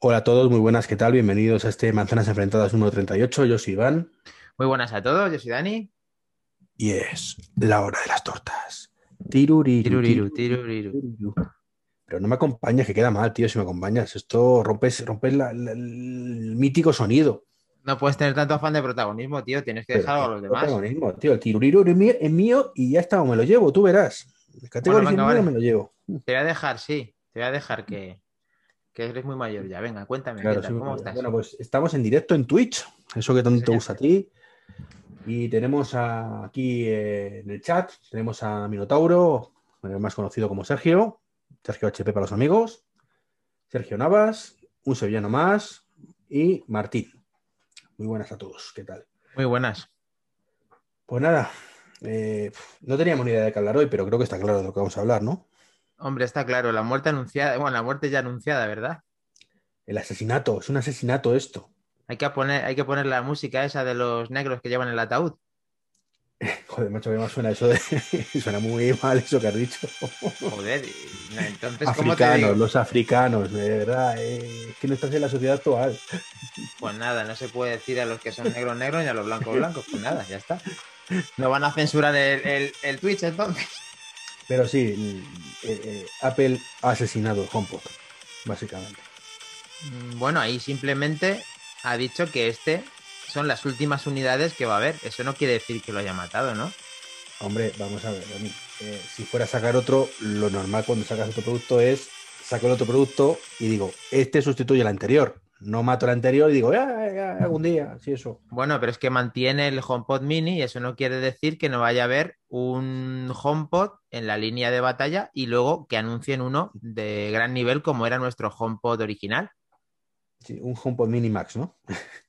Hola a todos, muy buenas, ¿qué tal? Bienvenidos a este Manzanas Enfrentadas número 38. Yo soy Iván Muy buenas a todos, yo soy Dani. y es la hora de las tortas. Tiruriru, Tiruriru, tiruriru. tiruriru. Pero no me acompañas, que queda mal, tío, si me acompañas. Esto rompes, rompes la- la- el mítico sonido. No puedes tener tanto afán de protagonismo, tío. Tienes que Pero dejar algo a los demás. protagonismo, tío, el tiruriru es mío, es mío y ya está, me lo llevo, tú verás. El categoría venga, es mío, vale. me lo llevo. Te voy a dejar, sí. Te voy a dejar que, que eres muy mayor ya. Venga, cuéntame, Claro, ¿qué tal? sí, ¿Cómo bueno, estás? Bueno, pues estamos en directo en Twitch, eso que tanto te señor. gusta a ti. Y tenemos a- aquí eh, en el chat, tenemos a Minotauro, más conocido como Sergio, Sergio HP para los amigos, Sergio Navas, un sevillano más y Martín. Muy buenas a todos, ¿qué tal? Muy buenas. Pues nada, eh, no teníamos ni idea de qué hablar hoy, pero creo que está claro de lo que vamos a hablar, ¿no? Hombre, está claro, la muerte anunciada, bueno, la muerte ya anunciada, ¿verdad? El asesinato, es un asesinato esto. Hay que poner, hay que poner la música esa de los negros que llevan el ataúd. Joder, macho, que más suena eso de... suena muy mal eso que has dicho. Joder, entonces, ¿cómo te africanos, digo? los africanos, de verdad, eh, es que no estás en la sociedad actual. Pues nada, no se puede decir a los que son negros negros y a los blancos blancos. Pues nada, ya está. No van a censurar el, el- el Twitch entonces. Pero sí, eh, eh, Apple ha asesinado el HomePod, básicamente. Mm, Bueno, ahí simplemente ha dicho que este son las últimas unidades que va a haber. Eso no quiere decir que lo haya matado, ¿no? Hombre, vamos a ver, eh, si fuera a sacar otro, lo normal cuando sacas otro producto es saco el otro producto y digo, este sustituye al anterior. No mato el anterior y digo, ya, ya, algún día, sí, eso. Bueno, pero es que mantiene el HomePod Mini y eso no quiere decir que no vaya a haber un HomePod en la línea de batalla y luego que anuncien uno de gran nivel como era nuestro HomePod original. Sí, un HomePod Mini Max, ¿no?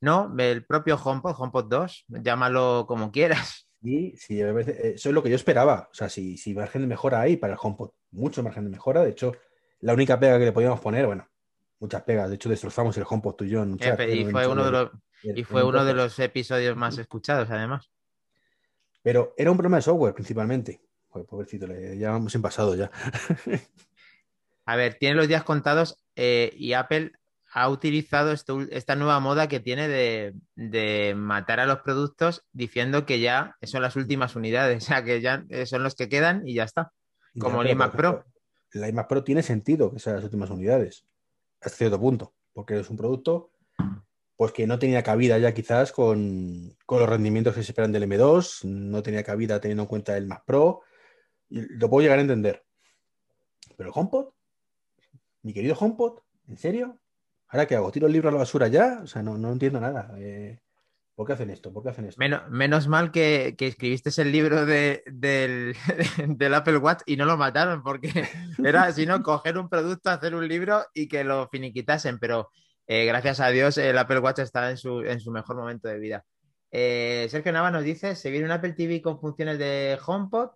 No, el propio HomePod, HomePod 2, llámalo como quieras. Sí, veces- eh, eso es lo que yo esperaba. O sea, si, si margen de mejora hay para el HomePod, mucho margen de mejora. De hecho, la única pega que le podíamos poner, bueno, muchas pegas. De hecho, destrozamos el HomePod tú y yo en un chat. Eh, y fue uno de los, y fue un uno de los episodios más escuchados, además. Pero era un problema de software, principalmente. Joder, pobrecito, le ya vamos en pasado ya. A ver, tiene los días contados eh, y Apple ha utilizado esto- esta nueva moda que tiene de, de matar a los productos diciendo que ya son las últimas unidades, o sea, que ya eh, son los que quedan y ya está. Como el Ya, iMac Pro. La iMac Pro tiene sentido que sean las últimas unidades, hasta cierto punto, porque es un producto pues que no tenía cabida ya quizás con, con los rendimientos que se esperan del M2, no tenía cabida teniendo en cuenta el Mac Pro, lo puedo llegar a entender. Pero el HomePod, mi querido HomePod, ¿en serio? ¿Ahora qué hago? ¿Tiro el libro a la basura ya? O sea, no, no entiendo nada. Eh, ¿Por qué hacen esto? ¿Por qué hacen esto? Menos, menos mal que, que escribiste el libro de- del, del Apple Watch y no lo mataron, porque era, si no, coger un producto, hacer un libro y que lo finiquitasen, pero eh, gracias a Dios el Apple Watch está en su, en su mejor momento de vida. Eh, Sergio Nava nos dice, ¿se viene un Apple TV con funciones de HomePod?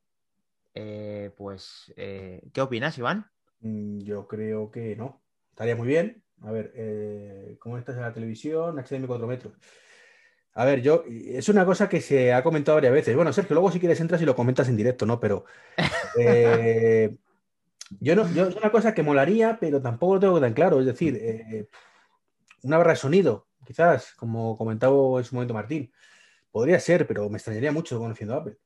Eh, pues, ¿qué opinas, Iván? Mm, Yo creo que no. Estaría muy bien. A ver, ¿cómo estás en la televisión? HDMI 4 metros. A ver, yo, es una cosa que se ha comentado varias veces. Bueno, Sergio, luego si quieres entras y lo comentas en directo, ¿no? Pero eh, yo no, yo es una cosa que molaría, pero tampoco lo tengo tan claro. Es decir, eh, una barra de sonido, quizás, como comentaba en su momento Martín. Podría ser, pero me extrañaría mucho conociendo a Apple.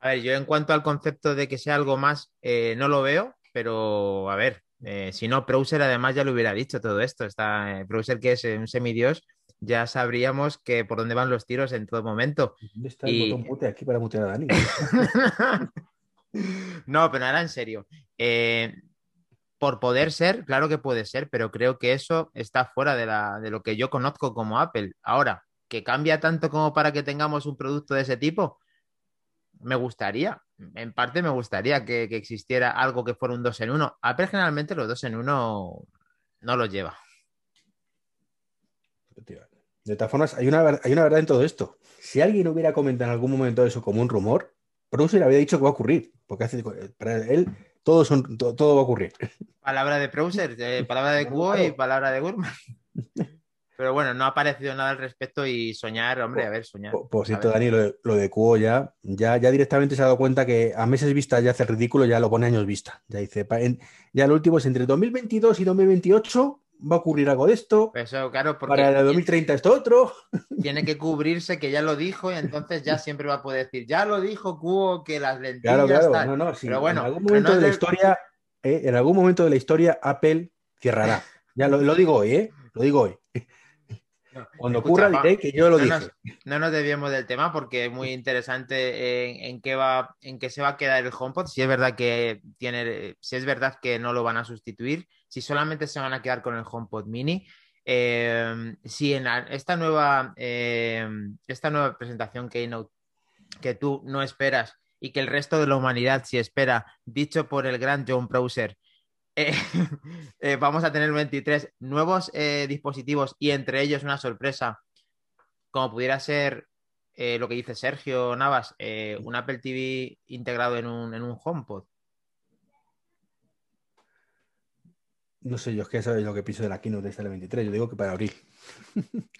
A ver, yo en cuanto al concepto de que sea algo más, eh, no lo veo, pero a ver, eh, si no, Browser además ya lo hubiera dicho todo esto. Está eh, Browser, que es un semidios, ya sabríamos que por dónde van los tiros en todo momento. ¿Dónde está el Y- botón mute aquí para mutear a Dani? no, pero ahora en serio. Eh, por poder ser, claro que puede ser, pero creo que eso está fuera de, la, de lo que yo conozco como Apple. Ahora, que cambia tanto como para que tengamos un producto de ese tipo, me gustaría. En parte me gustaría que, que existiera algo que fuera un 2 en 1. Apple generalmente los 2 en 1 no los lleva. De todas formas, hay una, hay una verdad en todo esto. Si alguien hubiera comentado en algún momento eso como un rumor, Browser había dicho que va a ocurrir. Porque hace, para él todo, son, todo, todo va a ocurrir. Palabra de Browser, eh, palabra de Cuo y palabra de Gurman. Pero bueno, no ha aparecido nada al respecto y soñar, hombre, a ver, soñar. Por, cierto, Dani, lo, de Cuo ya, ya, ya directamente se ha dado cuenta que a meses vista ya hace ridículo, ya lo pone años vista. Ya dice, ya lo último es entre 2022 y 2028 va a ocurrir algo de esto. Eso, claro, porque para el 2030 esto otro. Tiene que cubrirse que ya lo dijo y entonces ya siempre va a poder decir, ya lo dijo Cuo que las lentillas. Claro, claro, no, no, sí. Pero bueno, en algún momento de la historia, eh, en algún momento de la historia, Apple cerrará. Ya lo, lo digo hoy, ¿eh? Lo digo hoy. Cuando ocurra diré que yo lo no dije. Nos, no nos desviemos del tema porque es muy interesante en, qué va, en qué se va a quedar el HomePod. Si es verdad que tiene, si es verdad que no lo van a sustituir, si solamente se van a quedar con el HomePod Mini. Eh, si en esta nueva eh, esta nueva presentación Keynote que tú no esperas y que el resto de la humanidad sí espera, dicho por el gran John Browser, eh, eh, vamos a tener 23 nuevos eh, dispositivos y entre ellos una sorpresa, como pudiera ser lo que dice Sergio Navas, un Apple TV integrado en un, en un HomePod. No sé, yo es que sabes lo que pienso de la keynote de este 23, yo digo que para abril.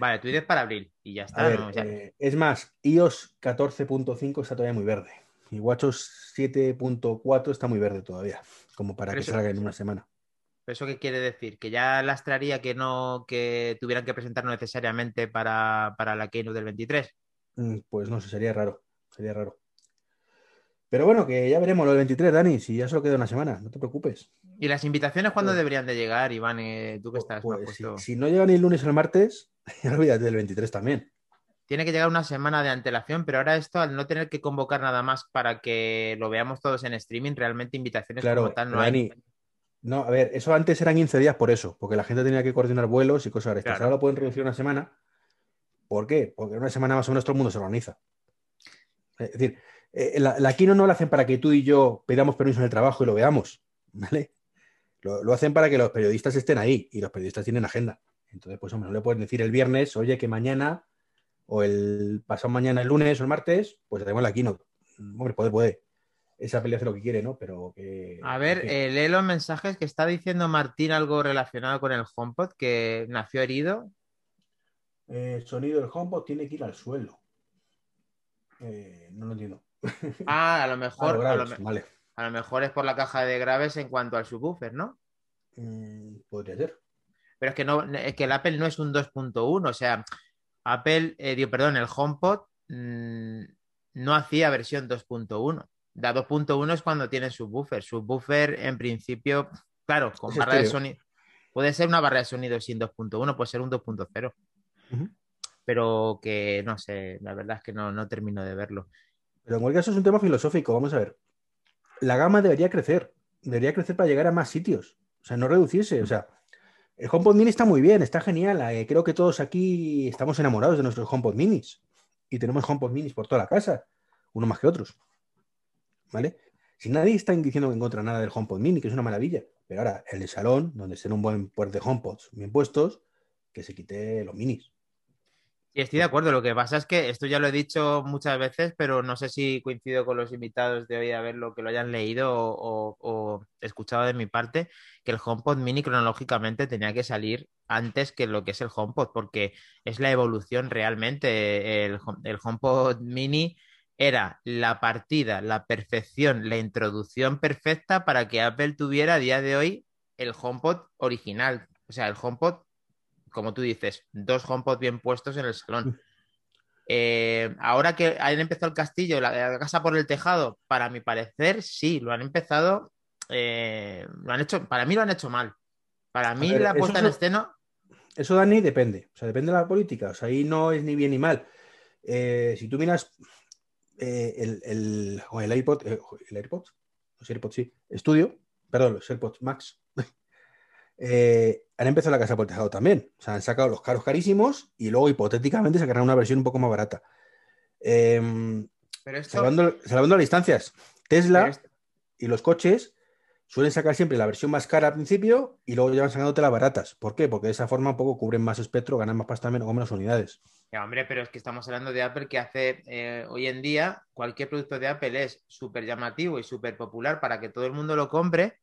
Vale, tú dices para abril y ya está. Eh, es más, iOS 14.5 está todavía muy verde. Y WatchOS 7.4 está muy verde todavía, como para Pero que eso- salga en una semana. ¿Eso qué quiere decir? ¿Que ya lastraría que no que tuvieran que presentarlo necesariamente para, para la Keynote del 23? Mm, Pues no sé, sería raro. Sería raro. Pero bueno, que ya veremos lo del 23, Dani. Si ya solo queda una semana, no te preocupes. ¿Y las invitaciones cuándo Pues- deberían de llegar, Iván? Eh, tú que estás más Pues si, si no llega ni el lunes o el martes, ya olvídate del 23 también. Tiene que llegar una semana de antelación, pero ahora esto, al no tener que convocar nada más para que lo veamos todos en streaming, realmente invitaciones Claro, como tal no hay. No, a ver, eso antes eran 15 días por eso, porque la gente tenía que coordinar vuelos y cosas de estas. Claro. Ahora lo pueden reducir a una semana. ¿Por qué? Porque en una semana más o menos todo el mundo se organiza. Es decir, eh, la, la Kino no la hacen para que tú y yo pidamos permiso en el trabajo y lo veamos, ¿vale? Lo, lo hacen para que los periodistas estén ahí y los periodistas tienen agenda. Entonces, pues hombre, no le pueden decir el viernes, oye, que mañana o el pasado mañana, el lunes o el martes, pues hacemos la Kino. Hombre, puede, puede. Esa pelea hace lo que quiere, ¿no? Pero que... A ver, eh, lee los mensajes que está diciendo Martín algo relacionado con el HomePod, que nació herido. Eh, el sonido del HomePod tiene que ir al suelo. Eh, no lo entiendo. Ah, a lo Ah, mejor, a, lo, Vale. a lo mejor es por la caja de graves en cuanto al subwoofer, ¿no? Mm, podría ser. Pero es que no, es que el Apple no es un 2.1, o sea, Apple, eh, digo, perdón, el HomePod mm, no hacía versión 2.1. La 2.1 es cuando tiene subwoofer. Subwoofer, en principio, claro, con barra de sonido. Puede ser una barra de sonido sin 2.1, puede ser un 2.0. Ujú. Pero que no sé, la verdad es que no, no termino de verlo. Pero en cualquier caso es un tema filosófico. Vamos a ver. La gama debería crecer. Debería crecer para llegar a más sitios. O sea, no reducirse. O sea, el HomePod Mini está muy bien, está genial. Eh, creo que todos aquí estamos enamorados de nuestros HomePod Minis. Y tenemos HomePod Minis por toda la casa. Uno más que otros. ¿Vale? Si nadie está diciendo que en contra nada del HomePod Mini, que es una maravilla. Pero ahora, el de salón, donde estén un buen puerto de HomePods bien puestos, que se quite los minis. Y estoy de acuerdo, lo que pasa es que esto ya lo he dicho muchas veces, pero no sé si coincido con los invitados de hoy a ver lo que lo hayan leído o, escuchado de mi parte, que el HomePod mini cronológicamente tenía que salir antes que lo que es el HomePod, porque es la evolución realmente. El, el HomePod mini era la partida, la perfección, la introducción perfecta para que Apple tuviera a día de hoy el HomePod original. O sea, el HomePod como tú dices, dos HomePod bien puestos en el salón. Eh, ahora que han empezado el castillo, la, la casa por el tejado, para mi parecer, sí, lo han empezado, eh, lo han hecho, para mí lo han hecho mal. Para mí ver, la puesta es en escena, Eso, Dani, depende. O sea, depende de la política. O sea, ahí no es ni bien ni mal. Eh, si tú miras el, el, o el iPod, el AirPod, los AirPods, sí, Estudio, perdón, los AirPods Max, eh, han empezado la casa por el tejado también. O sea, han sacado los caros carísimos y luego hipotéticamente sacarán una versión un poco más barata. Eh, pero esto, salvando, salvando las distancias, Tesla esto- y los coches suelen sacar siempre la versión más cara al principio y luego ya van sacándote las baratas. ¿Por qué? Porque de esa forma un poco cubren más espectro, ganan más pasta menos, con menos unidades. Ya, hombre, pero es que estamos hablando de Apple que hace eh, hoy en día cualquier producto de Apple es súper llamativo y súper popular para que todo el mundo lo compre.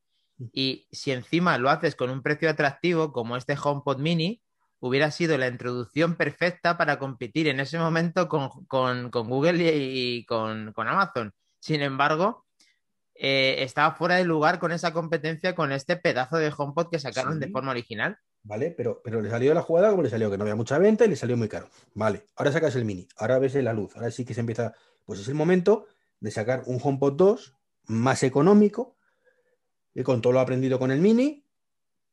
Y si encima lo haces con un precio atractivo, como este HomePod Mini, hubiera sido la introducción perfecta para competir en ese momento con, Google y, con, Amazon. Sin embargo, eh, estaba fuera de lugar con esa competencia con este pedazo de HomePod que sacaron de forma original. Vale, pero, pero le salió la jugada como le salió, que no había mucha venta y le salió muy caro. Vale, ahora sacas el mini, ahora ves la luz, ahora sí que se empieza. Pues es el momento de sacar un HomePod 2 más económico y con todo lo aprendido con el mini,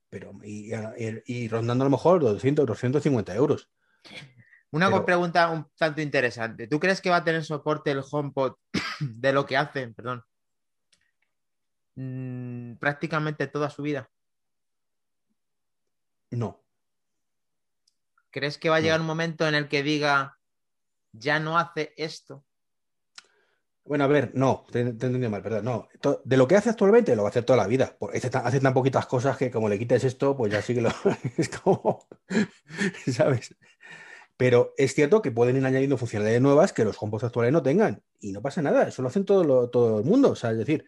pero y, rondando a lo mejor 200, 250 euros. Una pregunta un tanto interesante. ¿Tú crees que va a tener soporte el HomePod de lo que hacen, perdón, mm, prácticamente toda su vida? No. ¿Crees que va a llegar un momento en el que diga, ya no hace esto? Bueno, a ver, no, te, he entendido mal, perdón. No, de lo que hace actualmente lo va a hacer toda la vida. Hace tan, hace tan poquitas cosas que como le quites esto, pues ya sí que lo. es como. ¿Sabes? Pero es cierto que pueden ir añadiendo funcionalidades nuevas que los HomePods actuales no tengan. Y no pasa nada, eso lo hacen todo, todo el mundo. O sea, es decir,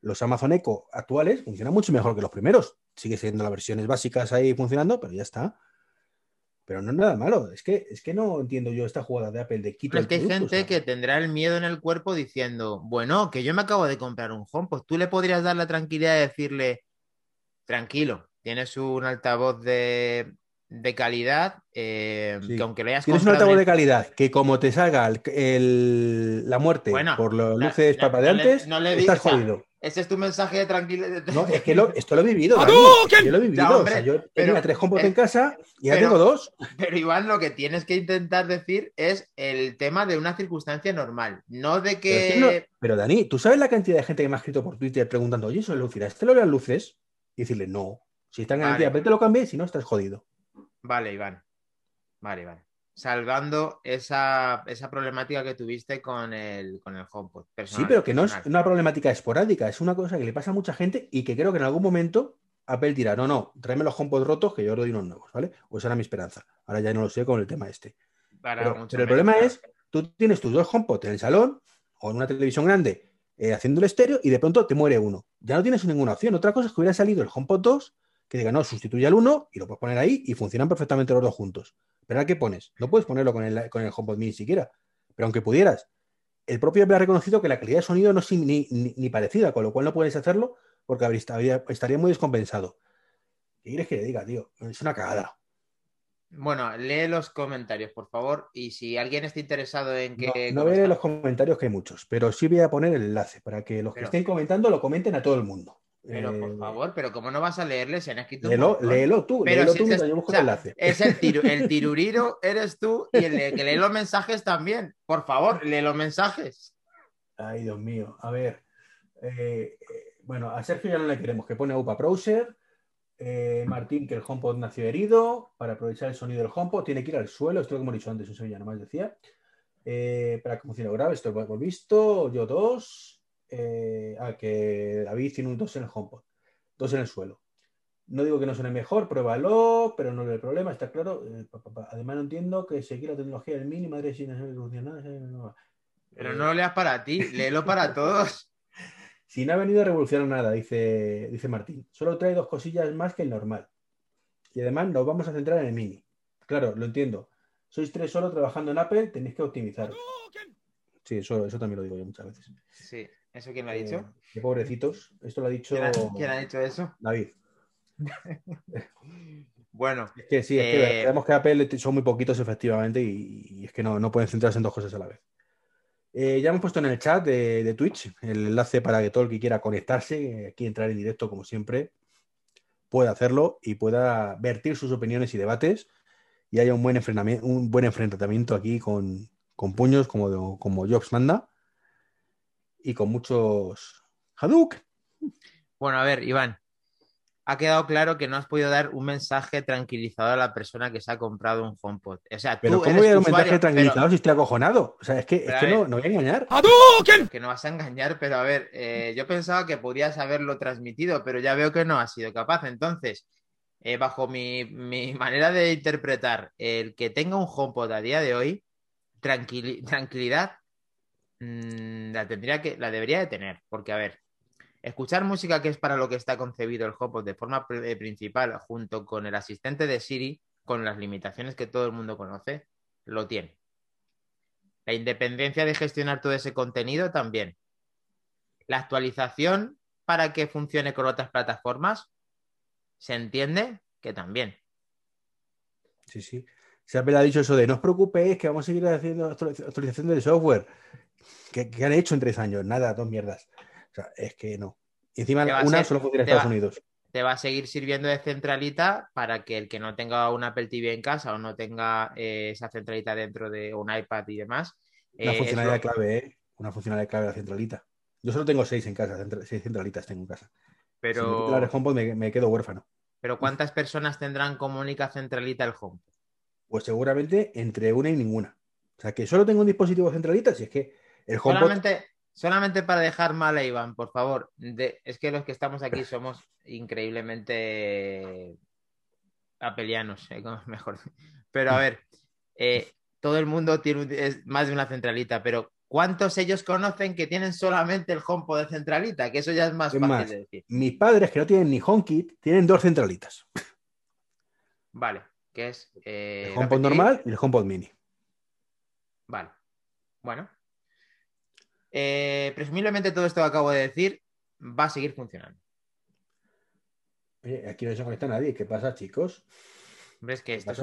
los Amazon Echo actuales funcionan mucho mejor que los primeros. Sigue siendo las versiones básicas ahí funcionando, pero ya está. Pero no es nada malo. Es que, es que no entiendo yo esta jugada de Apple de quito. es que hay gente que tendrá el miedo en el cuerpo diciendo, bueno, que yo me acabo de comprar un home, pues tú le podrías dar la tranquilidad de decirle, tranquilo, tienes un altavoz de, de calidad, eh, que aunque lo hayas Tienes un altavoz de calidad, que como te salga el, la muerte por los luces papadeantes, no estás jodido. Ese es tu mensaje de tranquilidad. No, es que esto lo he vivido. Yo lo he vivido. o sea, yo tenía tres HomePods en casa y ahora tengo dos. Pero Iván, lo que tienes que intentar decir es el tema de una circunstancia normal, no de que. Pero, Dani, ¿tú sabes la cantidad de gente que me ha escrito por Twitter preguntando, oye, eso es lucir, ¿este lo las luces? Y decirle, no. Si está en garantía, vale. te lo cambies, si no, estás jodido. Vale, Iván. Vale, Iván. Salvando esa, problemática que tuviste con el, con el HomePod. sí, pero que no es una problemática esporádica, es una cosa que le pasa a mucha gente y que creo que en algún momento Apple dirá, no, no, tráeme los HomePod rotos que yo os doy unos nuevos, ¿vale? O esa era mi esperanza. Ahora ya no lo sé con el tema este. pero, el problema es, tú tienes tus dos HomePod en el salón o en una televisión grande eh, haciendo el estéreo y de pronto te muere uno. Ya no tienes ninguna opción. Otra cosa es que hubiera salido el HomePod 2 que diga, no, sustituye al uno y lo puedes poner ahí y funcionan perfectamente los dos juntos. Pero ¿a qué pones? No puedes ponerlo con el, con el HomePod mini siquiera. Pero aunque pudieras, el propio Apple ha reconocido que la calidad de sonido no es ni, parecida, con lo cual no puedes hacerlo porque estaría muy descompensado. ¿Qué quieres que le diga, tío? Es una cagada. Bueno, lee los comentarios, por favor. Y si alguien está interesado en que. No, no los comentarios, que hay muchos, pero sí voy a poner el enlace para que los que estén comentando lo comenten a todo el mundo. Pero por eh, favor, pero ¿cómo no vas a leerle? Se han escrito. Léelo, tú, léelo tú yo busco el enlace. Es el, el tiruriro, eres tú, y el que lee los mensajes también. Por favor, lee los mensajes. Ay, Dios mío. A ver. Eh, eh, bueno, a Sergio ya no le queremos, que pone UPA Browser. Martín, que el HomePod nació herido. Para aprovechar el sonido del HomePod, tiene que ir al suelo. Esto lo hemos dicho antes, eso ya nomás decía. para que funcione grave, esto lo hemos visto. Yo dos. Eh, a que David tiene un 2 en el HomePod, 2 en el suelo. No digo que no suene mejor, pruébalo, pero no es el problema, está claro. Eh, además, no entiendo que seguir la tecnología del mini, madre si no funciona nada. Pero no lo leas para ti, léelo para todos. Si no ha venido a revolucionar nada, dice, dice Martín. Solo trae dos cosillas más que el normal. Y además nos vamos a centrar en el mini. Claro, lo entiendo. Sois tres solo trabajando en Apple, tenéis que optimizar. Sí, eso, eso también lo digo yo muchas veces. Sí. ¿Eso quién lo ha dicho? Eh, qué pobrecitos. Esto lo ha dicho. ¿Quién ha, dicho eso? David. bueno. Es que sí, es que vemos eh, que Apple son muy poquitos efectivamente y, es que no, pueden centrarse en dos cosas a la vez. Eh, ya hemos puesto en el chat de, Twitch el enlace para que todo el que quiera conectarse, aquí entrar en directo como siempre, pueda hacerlo y pueda vertir sus opiniones y debates y haya un buen, enfrentamiento, un buen enfrentamiento aquí con, puños como, como Jobs manda y con muchos Hadouk. Bueno, a ver, Iván, ha quedado claro que no has podido dar un mensaje tranquilizador a la persona que se ha comprado un HomePod. O sea, pero ¿cómo voy a dar un mensaje tranquilizador si estoy acojonado? O sea, es que, no, voy a engañar. Que no vas a engañar, pero a ver, eh, yo pensaba que podías haberlo transmitido, pero ya veo que no has sido capaz. Entonces, eh, bajo mi, manera de interpretar, el que tenga un HomePod a día de hoy, tranquilidad Mm, la tendría que, la debería de tener, porque a ver, escuchar música que es para lo que está concebido el HomePod de forma eh, principal, junto con el asistente de Siri, con las limitaciones que todo el mundo conoce, lo tiene. La independencia de gestionar todo ese contenido también. La actualización para que funcione con otras plataformas, se entiende que también. Sí, sí. Se ha dicho eso de no os preocupéis que vamos a seguir haciendo actualización del software. ¿Qué, han hecho en tres años? Nada, dos mierdas. O sea, es que no. Y encima una solo funciona en Estados Unidos. Te va a seguir sirviendo de centralita para que el que no tenga un Apple TV en casa o no tenga eh, esa centralita dentro de un iPad y demás. Una eh, funcionalidad clave, ¿eh? Una funcionalidad clave de la centralita. Yo solo tengo seis en casa, seis centralitas tengo en casa. Pero... Si me, me, quedo huérfano. Pero ¿cuántas personas tendrán como única centralita el HomePod? Pues seguramente entre una y ninguna. O sea, que solo tengo un dispositivo centralita, si es que el HomePod... Solamente, solamente para dejar mal a Iván, por favor. es que los que estamos aquí somos increíblemente apelianos, ¿eh? mejor. Pero a ver, eh, todo el mundo tiene más de una centralita, pero ¿cuántos ellos conocen que tienen solamente el HomePod de centralita? Que eso ya es más fácil de decir. Mis padres, que no tienen ni HomeKit, tienen dos centralitas. Vale, que es... Eh, el HomePod normal y el HomePod mini. Vale, bueno. Eh, presumiblemente todo esto que acabo de decir va a seguir funcionando. Aquí no se conecta nadie. ¿Qué pasa, chicos? ¿Ves que esto es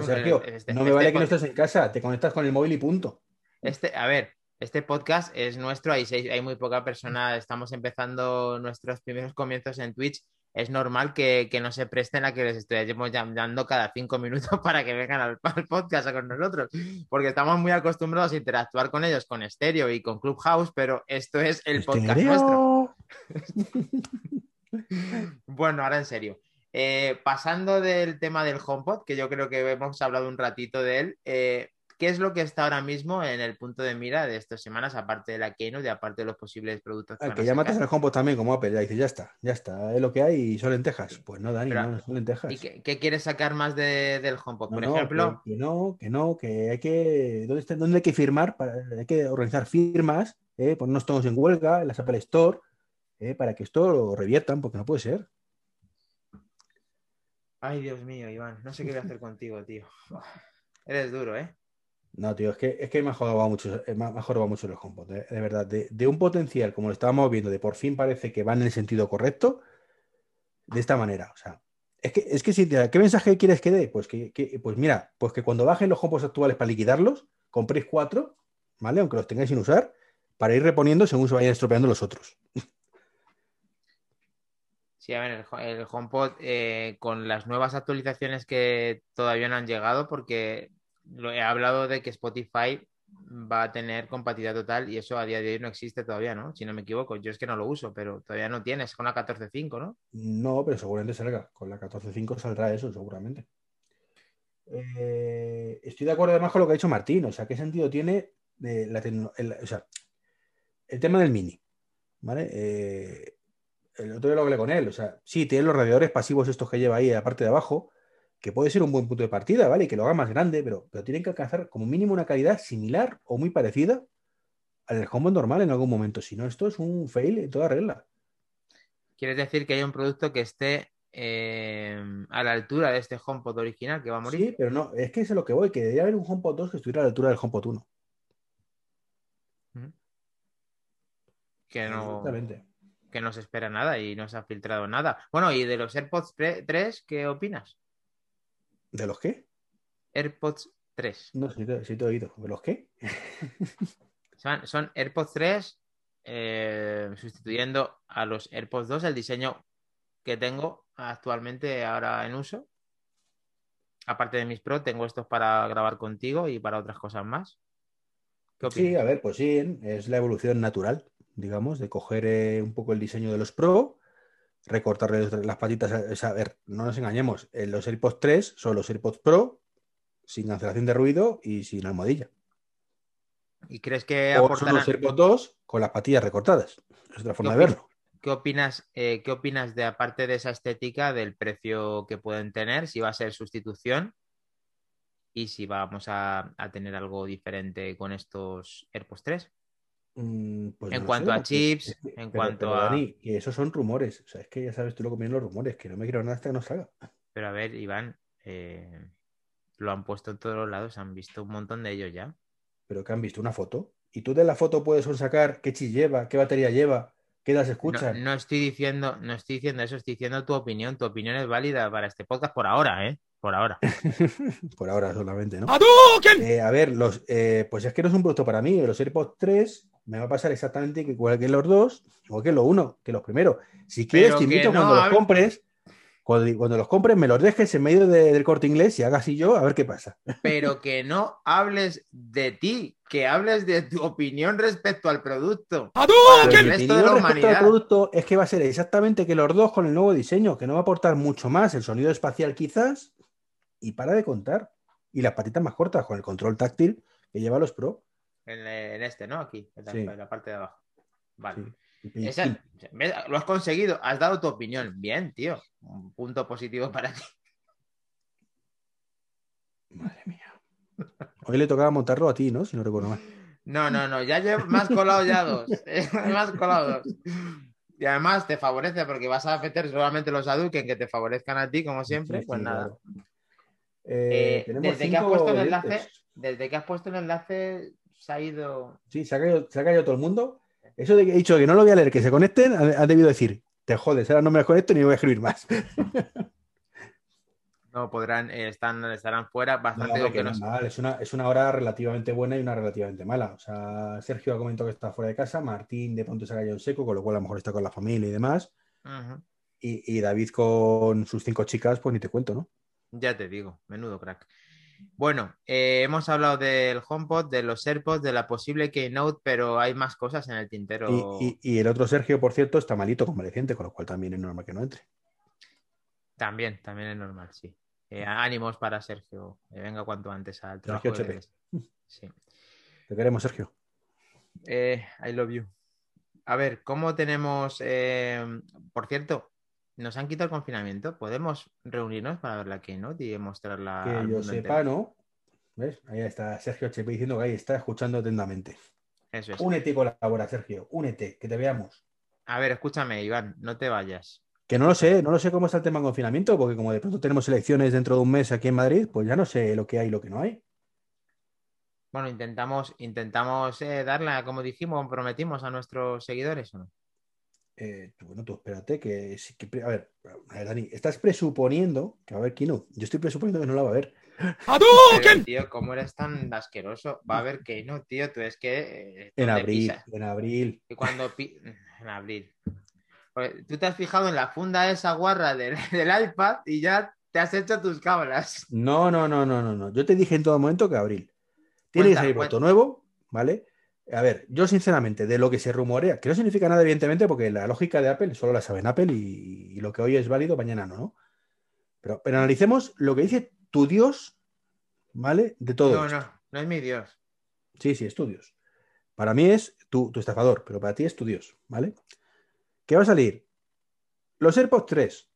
este, no me vale este que no estés en casa, te conectas con el móvil y punto. Este, a ver, este podcast es nuestro, hay, hay muy poca persona, estamos empezando nuestros primeros comienzos en Twitch. Es normal que, no se presten a que les estemos llamando cada cinco minutos para que vengan al, podcast con nosotros, porque estamos muy acostumbrados a interactuar con ellos con Stereo y con Clubhouse, pero esto es el podcast nuestro. bueno, ahora en serio. Eh, pasando del tema del HomePod, que yo creo que hemos hablado un ratito de él, eh, ¿qué es lo que está ahora mismo en el punto de mira de estas semanas, aparte de la Keynote y aparte de los posibles productos? Que, ah, ya matas el HomePod también, como Apple, ya dices, ya está, ya está, es lo que hay y son lentejas. Pues no, Dani, no, son lentejas. ¿Y qué, quieres sacar más del HomePod, por ejemplo? Que, no, que no, que hay que. ¿Dónde, dónde hay que firmar? Para, hay que organizar firmas, eh, ponernos todos en huelga en las Apple Store, para que esto lo reviertan, porque no puede ser. Ay, Dios mío, Iván, no sé qué voy a hacer contigo, tío. Eres duro, ¿eh? No, tío, es que, es que me ha jodado mucho, me ha mucho el HomePod, de, verdad. De, un potencial, como lo estábamos viendo, de por fin parece que va en el sentido correcto, de esta manera. O sea, es que, es que si ¿qué mensaje quieres que dé? Pues que, pues mira, pues que cuando bajen los HomePods actuales para liquidarlos, compréis cuatro, ¿vale? Aunque los tengáis sin usar, para ir reponiendo según se vayan estropeando los otros. Sí, a ver, el, HomePod eh, con las nuevas actualizaciones que todavía no han llegado, porque he hablado de que Spotify va a tener compatibilidad total y eso a día de hoy no existe todavía, ¿no? Si no me equivoco. Yo es que no lo uso, pero todavía no tienes con la 14.5, ¿no? No, pero seguramente salga. Con la 14.5 saldrá eso, seguramente. Eh, estoy de acuerdo además con lo que ha dicho Martín. O sea, ¿qué sentido tiene de la el, el tema del mini? ¿Vale? Eh, el otro día lo hablé con él, o sea, sí, tiene los radiadores pasivos estos que lleva ahí a la parte de abajo, que puede ser un buen punto de partida, ¿vale? Y que lo haga más grande, pero, pero tienen que alcanzar como mínimo una calidad similar o muy parecida al del HomePod normal en algún momento. Si no, esto es un fail en toda regla. ¿Quieres decir que hay un producto que esté eh, a la altura de este HomePod original que va a morir? Sí, pero no, es que es lo que voy, que debería haber un HomePod 2 que estuviera a la altura del HomePod 1. Que no. Que no se espera nada y no se ha filtrado nada. Bueno, y de los AirPods 3, ¿qué opinas? ¿De los qué? AirPods 3. No, sí te, he oído. ¿De los qué? son, AirPods 3 eh, sustituyendo a los AirPods 2 el diseño que tengo actualmente ahora en uso. Aparte de mis Pro, tengo estos para grabar contigo y para otras cosas más. Sí, a ver, pues sí, es la evolución natural digamos, de coger eh, un poco el diseño de los Pro, recortarle las patitas. A, ver, no nos engañemos, en los AirPods 3 son los AirPods Pro sin cancelación de ruido y sin almohadilla. ¿Y crees que o son los AirPods 2 con las patillas recortadas? Es otra forma de verlo. ¿Qué opinas, eh, ¿Qué opinas de, aparte de esa estética, del precio que pueden tener? Si va a ser sustitución y si vamos a, a tener algo diferente con estos AirPods 3. Mm, pues en cuanto a chips, en cuanto a. Dani, que esos son rumores. O sea, es que ya sabes tú lo que vienen los rumores, que no me quiero nada hasta que no salga. Pero a ver, Iván, eh, lo han puesto en todos los lados, han visto un montón de ellos ya. Pero que han visto una foto. Y tú de la foto puedes sacar qué chip lleva, qué batería lleva, qué las escuchas. No, no, estoy diciendo, no estoy diciendo eso, estoy diciendo tu opinión. Tu opinión es válida para este podcast por ahora, ¿eh? Por ahora. por ahora solamente, ¿no? Eh, a ver, los, eh, pues es que no es un producto para mí. Los AirPods 3 me va a pasar exactamente igual que los dos, o que los uno, que los primeros. Si quieres, te invito cuando los compres cuando, los compres, me los dejes en medio del corte inglés y hagas así yo, a ver qué pasa. Pero que no hables de ti, que hables de tu opinión respecto al producto. El resto de la humanidad. Al producto es que va a ser exactamente que los dos con el nuevo diseño, que no va a aportar mucho más, el sonido espacial quizás, y para de contar. Y las patitas más cortas con el control táctil que lleva los Pro. En, este, ¿no? Aquí, en la, parte de abajo. Vale lo has conseguido, has dado tu opinión. Bien, tío. Un punto positivo para ti. Madre mía. Hoy le tocaba montarlo a ti, ¿no? Si no recuerdo mal. No, no, no. Ya llevo más colado ya dos. más colado Y además te favorece porque vas a meter solamente los Aduken que te favorezcan a ti, como siempre. pues nada. Eh, eh, desde que has puesto el enlace, desde que has puesto el enlace, se ha ido. Sí, se ha caído, se ha caído todo el mundo. Eso de que he dicho que no lo voy a leer, que se conecten, ha, debido decir, te jodes, ahora no me conecto ni voy a escribir más. no podrán, eh, están, estarán fuera bastante no, que no es, una, es una hora relativamente buena y una relativamente mala. O sea, Sergio ha comentado que está fuera de casa, Martín de pronto se ha caído en seco, con lo cual a lo mejor está con la familia y demás. y, y, David con sus cinco chicas, pues ni te cuento, ¿no? Ya te digo, menudo crack. Bueno, eh, hemos hablado del HomePod, de los AirPods, de la posible Keynote, pero hay más cosas en el tintero. Y, el otro Sergio, por cierto, está malito, convaleciente, con lo cual también es normal que no entre. También, también es normal, sí. Eh, ánimos para Sergio. venga cuanto antes al trabajo. Sergio Sí. Te queremos, Sergio. Eh, I love you. A ver, ¿cómo tenemos. por cierto, nos han quitado el confinamiento, podemos reunirnos para ver la Keynote y mostrarla. Que yo sepa, ¿no? ¿Ves? Ahí está Sergio HP diciendo que ahí está escuchando atentamente. Eso es. Únete y colabora, Sergio. Únete, que te veamos. A ver, escúchame, Iván, no te vayas. Que no lo sé, no lo sé cómo está el tema de confinamiento, porque como de pronto tenemos elecciones dentro de un mes aquí en Madrid, pues ya no sé lo que hay y lo que no hay. Bueno, intentamos, intentamos eh, darla, como dijimos, prometimos a nuestros seguidores, ¿o no? Eh, bueno, tú espérate que, que, a ver, Dani, estás presuponiendo que va a haber Keynote. Yo estoy presuponiendo que no la va a haber. Pero, tío, ¿cómo eres tan asqueroso? Va a haber Keynote, tío. Tú es que. Eh, en abril, en abril. Y cuando. En abril. tú te has fijado en la funda esa guarra del, iPad y ya te has hecho tus cámaras. No, no, no, no, no, no. Yo te dije en todo momento que abril. Tienes ahí voto nuevo, ¿vale? A ver, yo sinceramente, de lo que se rumorea, que no significa nada, evidentemente, porque la lógica de Apple solo la saben Apple y, lo que hoy es válido, mañana no, ¿no? Pero, pero, analicemos lo que dice tu Dios, ¿vale? De todo. No, no, no es mi Dios. Sí, sí, es tu Dios. Para mí es tu, tu estafador, pero para ti es tu Dios, ¿vale? ¿Qué va a salir? Los AirPods 3,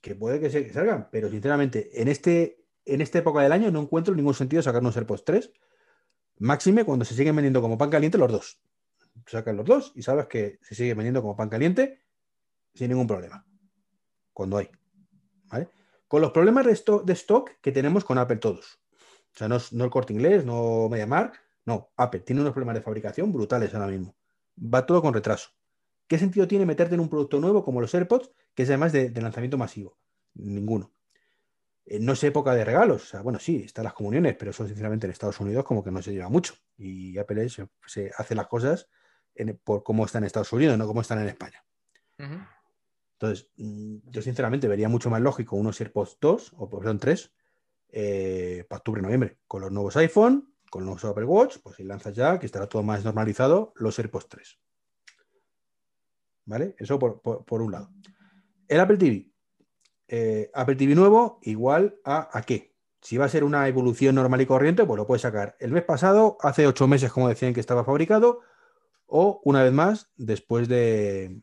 que puede que, se, salgan, pero sinceramente, en, este, en esta época del año no encuentro ningún sentido sacar unos AirPods 3 Máxime cuando se siguen vendiendo como pan caliente los dos. Sacan los dos y sabes que se sigue vendiendo como pan caliente sin ningún problema. Cuando hay. Con los problemas de stock, que tenemos con Apple todos. O sea, no, el corte inglés, no MediaMark, no, Apple tiene unos problemas de fabricación brutales ahora mismo. Va todo con retraso. ¿Qué sentido tiene meterte en un producto nuevo como los AirPods, que es además de lanzamiento masivo? Ninguno. Eh, no es época de regalos. O sea, bueno, sí, están las comuniones, pero eso sinceramente en Estados Unidos como que no se lleva mucho. Y Apple se, hace las cosas por cómo están en Estados Unidos, no cómo están en España. Entonces, mm, yo sinceramente vería mucho más lógico unos AirPods 2 o perdón 3 eh, para octubre-noviembre, con los nuevos iPhone, con los nuevos Apple Watch, pues si lanzas ya, que estará todo más normalizado, los AirPods 3. ¿Vale? Eso por un lado. El Apple TV, eh, Apple TV nuevo igual a, a qué. Si va a ser una evolución normal y corriente, pues lo puedes sacar el mes pasado, hace ocho meses, como decían que estaba fabricado, o una vez más, después de.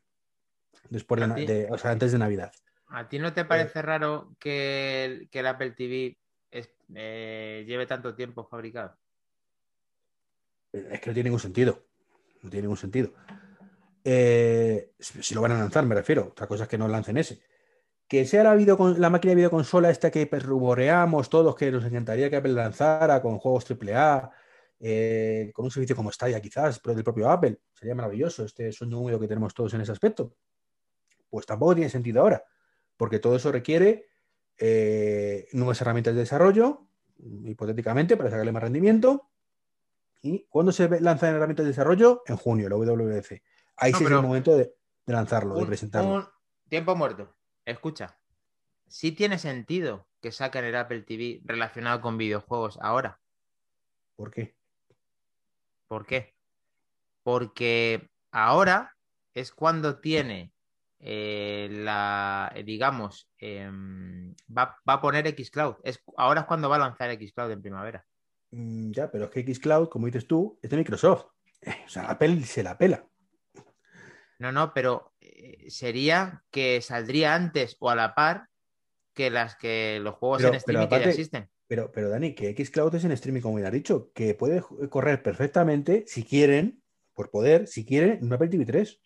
Después de, o sea, antes de Navidad. ¿A ti no te parece eh. raro que el, Apple TV eh, lleve tanto tiempo fabricado? Es que no tiene ningún sentido. No tiene ningún sentido. si lo van a lanzar, me refiero. Otra cosa es que no lancen ese que sea la, la máquina de videoconsola esta que rumoreamos todos, que nos encantaría que Apple lanzara con juegos AAA, eh, con un servicio como Stadia quizás, pero del propio Apple, sería maravilloso este sueño húmedo que tenemos todos en ese aspecto. Pues tampoco tiene sentido ahora, porque todo eso requiere eh, nuevas herramientas de desarrollo, hipotéticamente, para sacarle más rendimiento. ¿Y cuándo se lanzan herramientas de desarrollo? En junio, la WWDC. Ahí sí es el momento de, lanzarlo, de presentarlo. tiempo muerto. Escucha. Sí tiene sentido que saquen el Apple TV relacionado con videojuegos ahora. ¿Por qué? ¿Por qué? Porque ahora es cuando tiene eh, la, digamos, em, va, a poner Xcloud. Es, ahora es cuando va a lanzar Xcloud en primavera. Mm, ya, pero es que Xcloud, como dices tú, es de Microsoft. O sea, Apple se la pela. No, no, pero eh, sería que saldría antes o a la par que las que los juegos en streaming que ya existen. Pero, pero Dani, que Xcloud es en streaming, como ya has dicho, que puede correr perfectamente, si quieren, por poder, si quieren, en un Apple TV 3.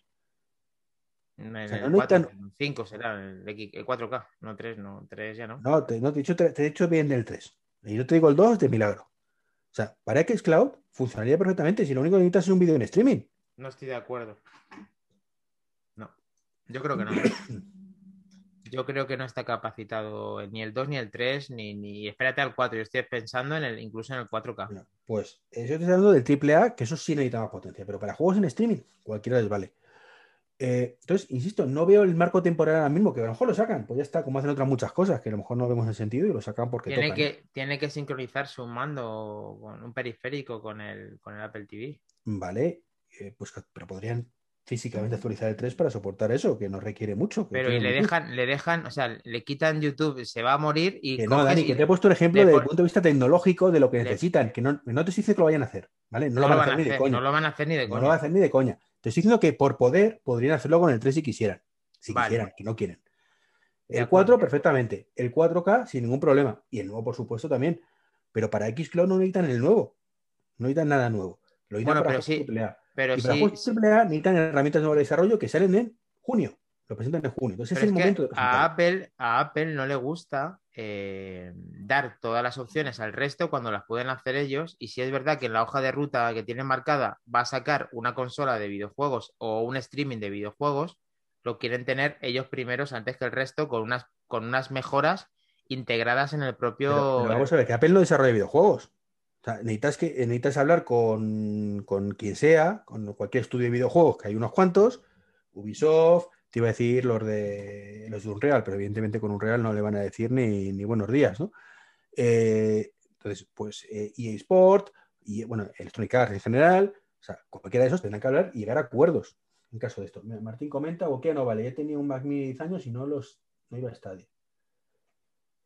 el, 4, 5 será el, 4K, no 3, no 3 ya no. No, te, he, dicho, te, he dicho bien del 3. Y yo te digo el 2 de milagro. O sea, para Xcloud funcionaría perfectamente si lo único que necesitas es un vídeo en streaming. No estoy de acuerdo. Yo creo que no. Yo creo que no está capacitado ni el 2 ni el 3, ni, ni espérate al 4. Yo estoy pensando en el, incluso en el 4K. pues yo estoy hablando del AAA, que eso sí necesita más potencia, pero para juegos en streaming, cualquiera les vale. Eh, entonces, insisto, no veo el marco temporal ahora mismo, que a lo mejor lo sacan, pues ya está, como hacen otras muchas cosas, que a lo mejor no vemos el sentido y lo sacan porque tiene Que, tiene que sincronizar su mando con un periférico con el, con el Apple TV. Vale, eh, pues pero podrían físicamente actualizar el 3 para soportar eso, que no requiere mucho. Pero y le dejan, le dejan, o sea, le quitan YouTube, se va a morir y. Que no, Dani, que te he puesto un ejemplo desde el punto de vista tecnológico de lo que necesitan, que no, no te estoy diciendo que lo vayan a hacer, ¿vale? No, lo van a hacer, ni de coña. No lo van a hacer ni de coña. No lo van a hacer ni de coña. Te estoy diciendo que por poder podrían hacerlo con el 3 si quisieran. Si quisieran, que no quieren. El 4, perfectamente. El 4K, sin ningún problema. Y el nuevo, por supuesto, también. Pero para Xcloud no necesitan el nuevo. No necesitan nada nuevo. Lo necesitan para pero sí, pero y para sí, juegos necesitan herramientas de desarrollo que salen en junio. Lo presentan en junio. Entonces es el momento de a Apple, a Apple no le gusta eh, dar todas las opciones al resto cuando las pueden hacer ellos. Y si es verdad que en la hoja de ruta que tienen marcada va a sacar una consola de videojuegos o un streaming de videojuegos, lo quieren tener ellos primeros antes que el resto con unas, con unas mejoras integradas en el propio. vamos a ver, que Apple no desarrolla videojuegos necesitas, que, necesitas hablar con, quien sea, con cualquier estudio de videojuegos, que hay unos cuantos, Ubisoft, te iba a decir los de los de Unreal, pero evidentemente con Unreal no le van a decir ni, buenos días, ¿no? Eh, entonces, pues EA e Sport y bueno, Electronic Arts en general, o sea, cualquiera de esos tendrán que hablar y llegar a acuerdos en caso de esto. Martín comenta, o qué no vale, he tenido un Mac Mini 10 años y no los no iba a estadio.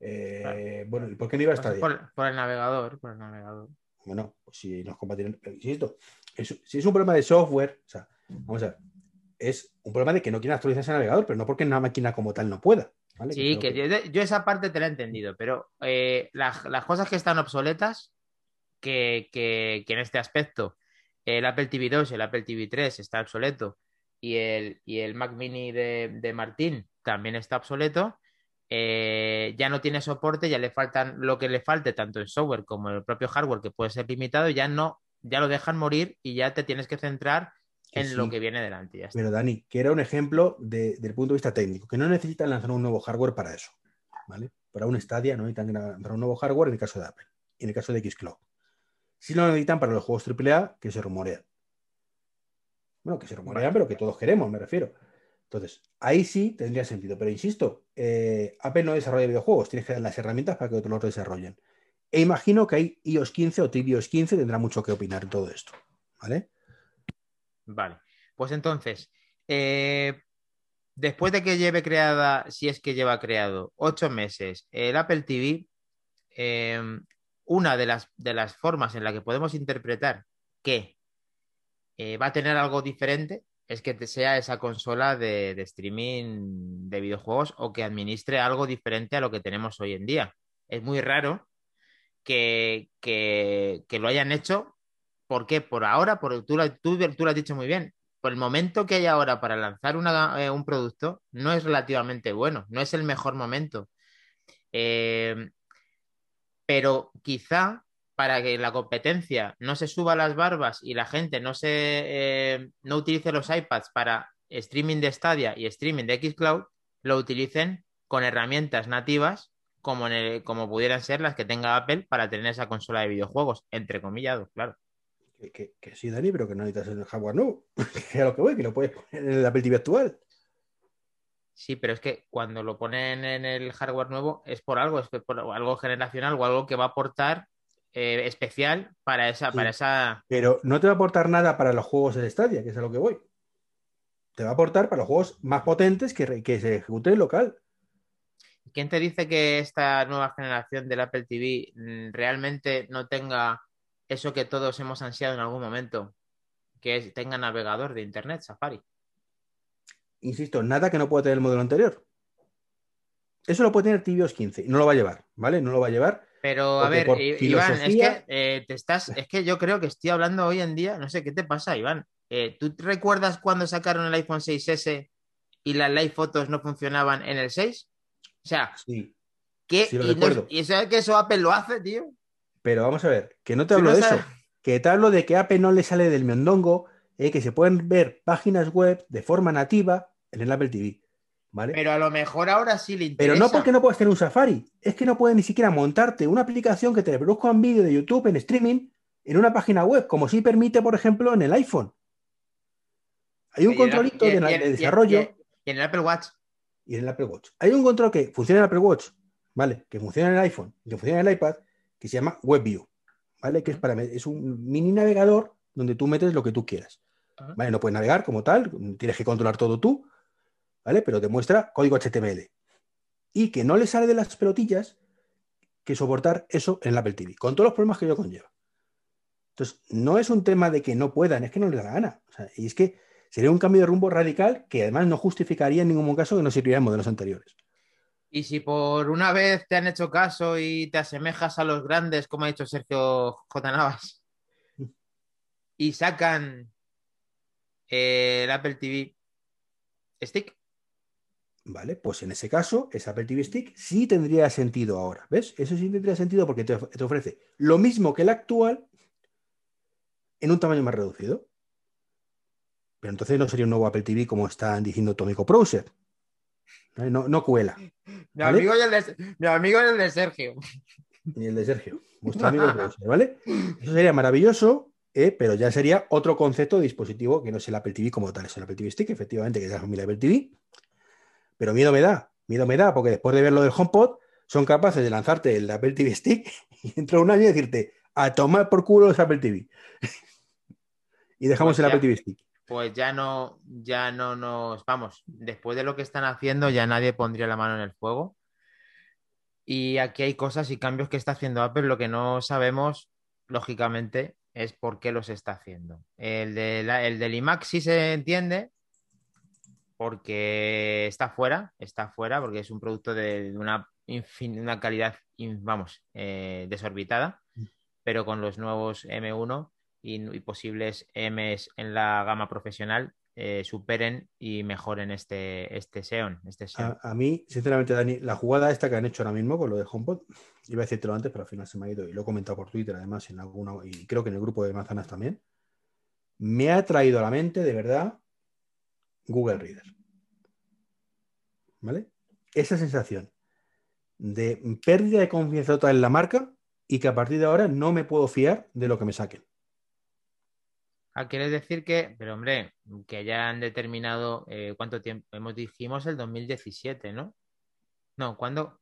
Eh, bueno, ¿y por qué no iba a estar por, el navegador, por el navegador. Bueno, pues si nos compatible, insisto, si es un problema de software, o sea, vamos a ver, es un problema de que no quieren actualizarse el navegador, pero no porque una máquina como tal no pueda. Sí, que, Yo, esa parte te la he entendido, pero eh, las, cosas que están obsoletas, que, en este aspecto el Apple TV 2 y el Apple TV 3 está obsoleto y el, y el Mac Mini de, de Martín también está obsoleto, eh, ya no tiene soporte, ya le faltan lo que le falte tanto en software como en el propio hardware que puede ser limitado, ya no, ya lo dejan morir y ya te tienes que centrar en lo que viene delante. Pero Dani, que era un ejemplo desde el punto de vista técnico, que no necesitan lanzar un nuevo hardware para eso, ¿vale? Para un Stadia no necesitan lanzar un nuevo hardware en el caso de Apple y en el caso de Xcloud. Sí lo necesitan para los juegos AAA que se rumorean. Bueno, que se rumorean, pero que todos queremos, me refiero. Entonces, ahí sí tendría sentido, pero insisto, eh, Apple no desarrolla videojuegos, tienes que dar las herramientas para que otros los desarrollen. E imagino que hay iOS 15 o tvOS 15 tendrá mucho que opinar en todo esto. ¿Vale? Vale. Pues entonces, eh, después de que lleve creada, si es que lleva creado, ocho meses el Apple TV, em, una de las, de las formas en la que podemos interpretar que eh, va a tener algo diferente es que sea esa consola de, streaming de videojuegos o que administre algo diferente a lo que tenemos hoy en día. Es muy raro que, lo hayan hecho. ¿Por qué? Por ahora, por, tú, lo, tú, lo has dicho muy bien. por el momento que hay ahora para lanzar eh, un producto no es relativamente bueno, no es el mejor momento. Eh, pero quizá para que la competencia no se suba las barbas y la gente no se eh, no utilice los iPads para streaming de Stadia y streaming de Xcloud, lo utilicen con herramientas nativas como, en el, como pudieran ser las que tenga Apple para tener esa consola de videojuegos, entre comillados, claro. Que, que, sí, Dani, pero que no necesitas el hardware nuevo. que a lo que voy, que lo puedes poner en el Apple TV actual. Sí, pero es que cuando lo ponen en el hardware nuevo es por algo, es por algo generacional o algo que va a aportar eh, especial para esa, sí, para esa. Pero no te va a aportar nada para los juegos de Stadia, que es a lo que voy. Te va a aportar para los juegos más potentes que, que se ejecuten en local. ¿Quién te dice que esta nueva generación del Apple TV mm, realmente no tenga eso que todos hemos ansiado en algún momento? Que es, tenga navegador de Internet, Safari. Insisto, nada que no pueda tener el modelo anterior. Eso lo puede tener tvOS 15 y no lo va a llevar, ¿vale? No lo va a llevar. Pero a ver, Iván, filosofía... es que eh, te estás, es que yo creo que estoy hablando hoy en día, no sé qué te pasa, Iván. Eh, ¿Tú recuerdas cuando sacaron el iPhone 6S y las live fotos no funcionaban en el 6? O sea, sí, ¿qué? sí lo y, no, y sabes que eso Apple lo hace, tío. Pero vamos a ver, que no te hablo no de sabes- eso, que te hablo de que Apple no le sale del mondongo, eh, que se pueden ver páginas web de forma nativa en el Apple TV, ¿vale? Pero a lo mejor ahora sí le interesa. Pero no porque no puedas tener un Safari, es que no puedes ni siquiera montarte una aplicación que te reproduzca un vídeo de YouTube en streaming en una página web, como sí permite, por ejemplo, en el iPhone. Hay un Y en el- controlito de, desarrollo y- en el Apple Watch. y en el Apple Watch. Hay un control que funciona en el Apple Watch, ¿vale? Que funciona en el iPhone y que funciona en el iPad, que se llama WebView, ¿vale? Que es, para, es un mini navegador donde tú metes lo que tú quieras. ¿Vale? No puedes navegar como tal, tienes que controlar todo tú, ¿vale? Pero te muestra código HTML. Y que no le sale de las pelotillas que soportar eso en el Apple TV, con todos los problemas que ello conlleva. Entonces, no es un tema de que no puedan, es que no les da la gana. Y es que sería un cambio de rumbo radical que además no justificaría en ningún caso que no serviría en modelos anteriores. Y si por una vez te han hecho caso y te asemejas a los grandes, como ha dicho Sergio J. Navas, y sacan eh, el Apple TV Stick, ¿Vale? Pues en ese caso, ese Apple TV Stick sí tendría sentido ahora. ¿Ves? Eso sí tendría sentido porque te, of- te ofrece lo mismo que el actual en un tamaño más reducido. Pero entonces no sería un nuevo Apple TV como están diciendo Tomico Browser. No, no cuela. mi, amigo y el de, mi amigo y el de Sergio. Ni el de Sergio, vuestro amigo el Browser, ¿vale? Eso sería maravilloso, ¿eh? pero ya sería otro concepto de dispositivo que no es el Apple TV como tal, es el Apple TV Stick, efectivamente, que es la familia Apple TV. Pero miedo me da, miedo me da, porque después de ver lo del HomePod, son capaces de lanzarte el Apple TV Stick y dentro de un año decirte, a tomar por culo los Apple TV. y dejamos Pues el ya. Apple TV Stick. Pues ya no, ya no nos, vamos, después de lo que están haciendo, ya nadie pondría la mano en el fuego. Y aquí hay cosas y cambios que está haciendo Apple, lo que no sabemos, lógicamente, es por qué los está haciendo. El, de la- el del iMac sí se entiende, porque está fuera, está fuera, porque es un producto de una, infin- una calidad, in- vamos, eh, desorbitada, pero con los nuevos M1 y, y posibles Ms en la gama profesional eh, superen y mejoren este, este Xeon. Este Xeon. A, a mí, sinceramente, Dani, la jugada esta que han hecho ahora mismo con lo de HomePod, iba a decírtelo antes, pero al final se me ha ido y lo he comentado por Twitter, además, en alguna, y creo que en el grupo de manzanas también, me ha traído a la mente, de verdad, Google Reader. ¿Vale? Esa sensación de pérdida de confianza total en la marca y que a partir de ahora no me puedo fiar de lo que me saquen. Ah, quieres decir que, pero hombre, que ya han determinado eh, cuánto tiempo, hemos dijimos el 2017, ¿no? No, ¿cuándo?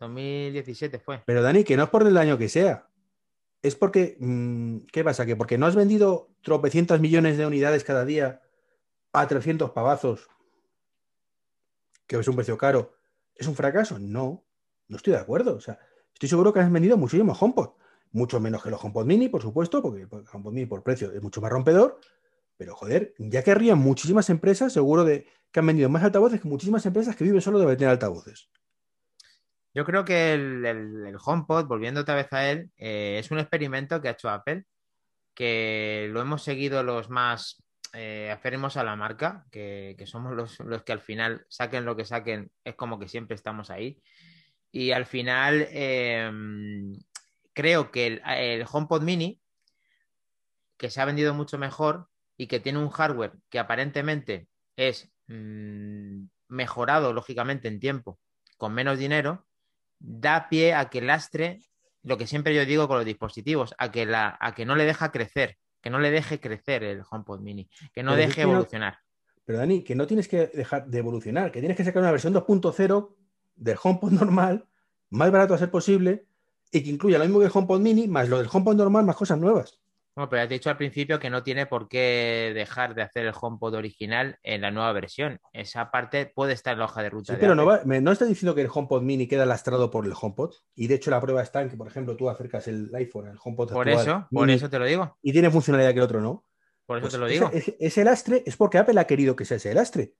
2017 fue. Pero Dani, que no es por el año que sea. Es porque, mm, ¿qué pasa? ¿Que porque no has vendido tropecientas millones de unidades cada día a 300 pavazos, que es un precio caro, es un fracaso? No, no estoy de acuerdo. O sea, estoy seguro que has vendido muchísimos HomePod. Mucho menos que los HomePod Mini, por supuesto, porque HomePod Mini por precio es mucho más rompedor. Pero joder, ya querrían muchísimas empresas, seguro de que han vendido más altavoces que muchísimas empresas que viven solo de vender altavoces. Yo creo que el, el- el HomePod, volviendo otra vez a él, eh, es un experimento que ha hecho Apple, que lo hemos seguido los más eh, a la marca, que, somos los, que al final saquen lo que saquen, es como que siempre estamos ahí. Y al final em, creo que el, el, HomePod Mini, que se ha vendido mucho mejor y que tiene un hardware que aparentemente es mm, mejorado, lógicamente, en tiempo, con menos dinero, da pie a que lastre lo que siempre yo digo con los dispositivos, a que, la, a que no le deja crecer, que no le deje crecer el HomePod Mini, que no deje evolucionar. pero Dani, que no tienes que dejar de evolucionar, que tienes que sacar una versión 2.0 del HomePod normal, más barato a ser posible, y que incluya lo mismo que el HomePod Mini, más lo del HomePod normal, más cosas nuevas. Bueno, pero has dicho al principio que no tiene por qué dejar de hacer el HomePod original en la nueva versión. Esa parte puede estar en la hoja de ruta. Sí, pero no, va, no está diciendo que el HomePod Mini queda lastrado por el HomePod. Y de hecho la prueba está en que, por ejemplo, tú acercas el iPhone al HomePod. Por eso, por eso te lo digo. Y tiene funcionalidad que el otro no. Por eso pues te lo digo. Ese, lastre es porque Apple ha querido que sea ese lastre.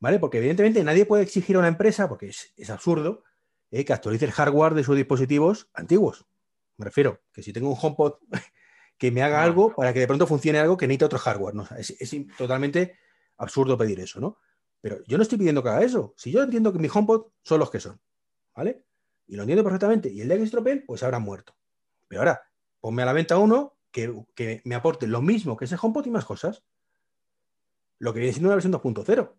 ¿Vale? Porque evidentemente nadie puede exigir a una empresa, porque es, absurdo, eh, que actualice el hardware de sus dispositivos antiguos. Me refiero, que si tengo un HomePod que me haga algo para que de pronto funcione algo que necesita otro hardware. ¿no? Es, totalmente absurdo pedir eso, ¿no? Pero yo no estoy pidiendo que haga eso. Si yo entiendo que mi HomePod son los que son, ¿vale? Y lo entiendo perfectamente. Y el de que pues habrá muerto. Pero ahora, ponme a la venta uno que, me aporte lo mismo que ese HomePod y más cosas. Lo que viene siendo una versión 2.0.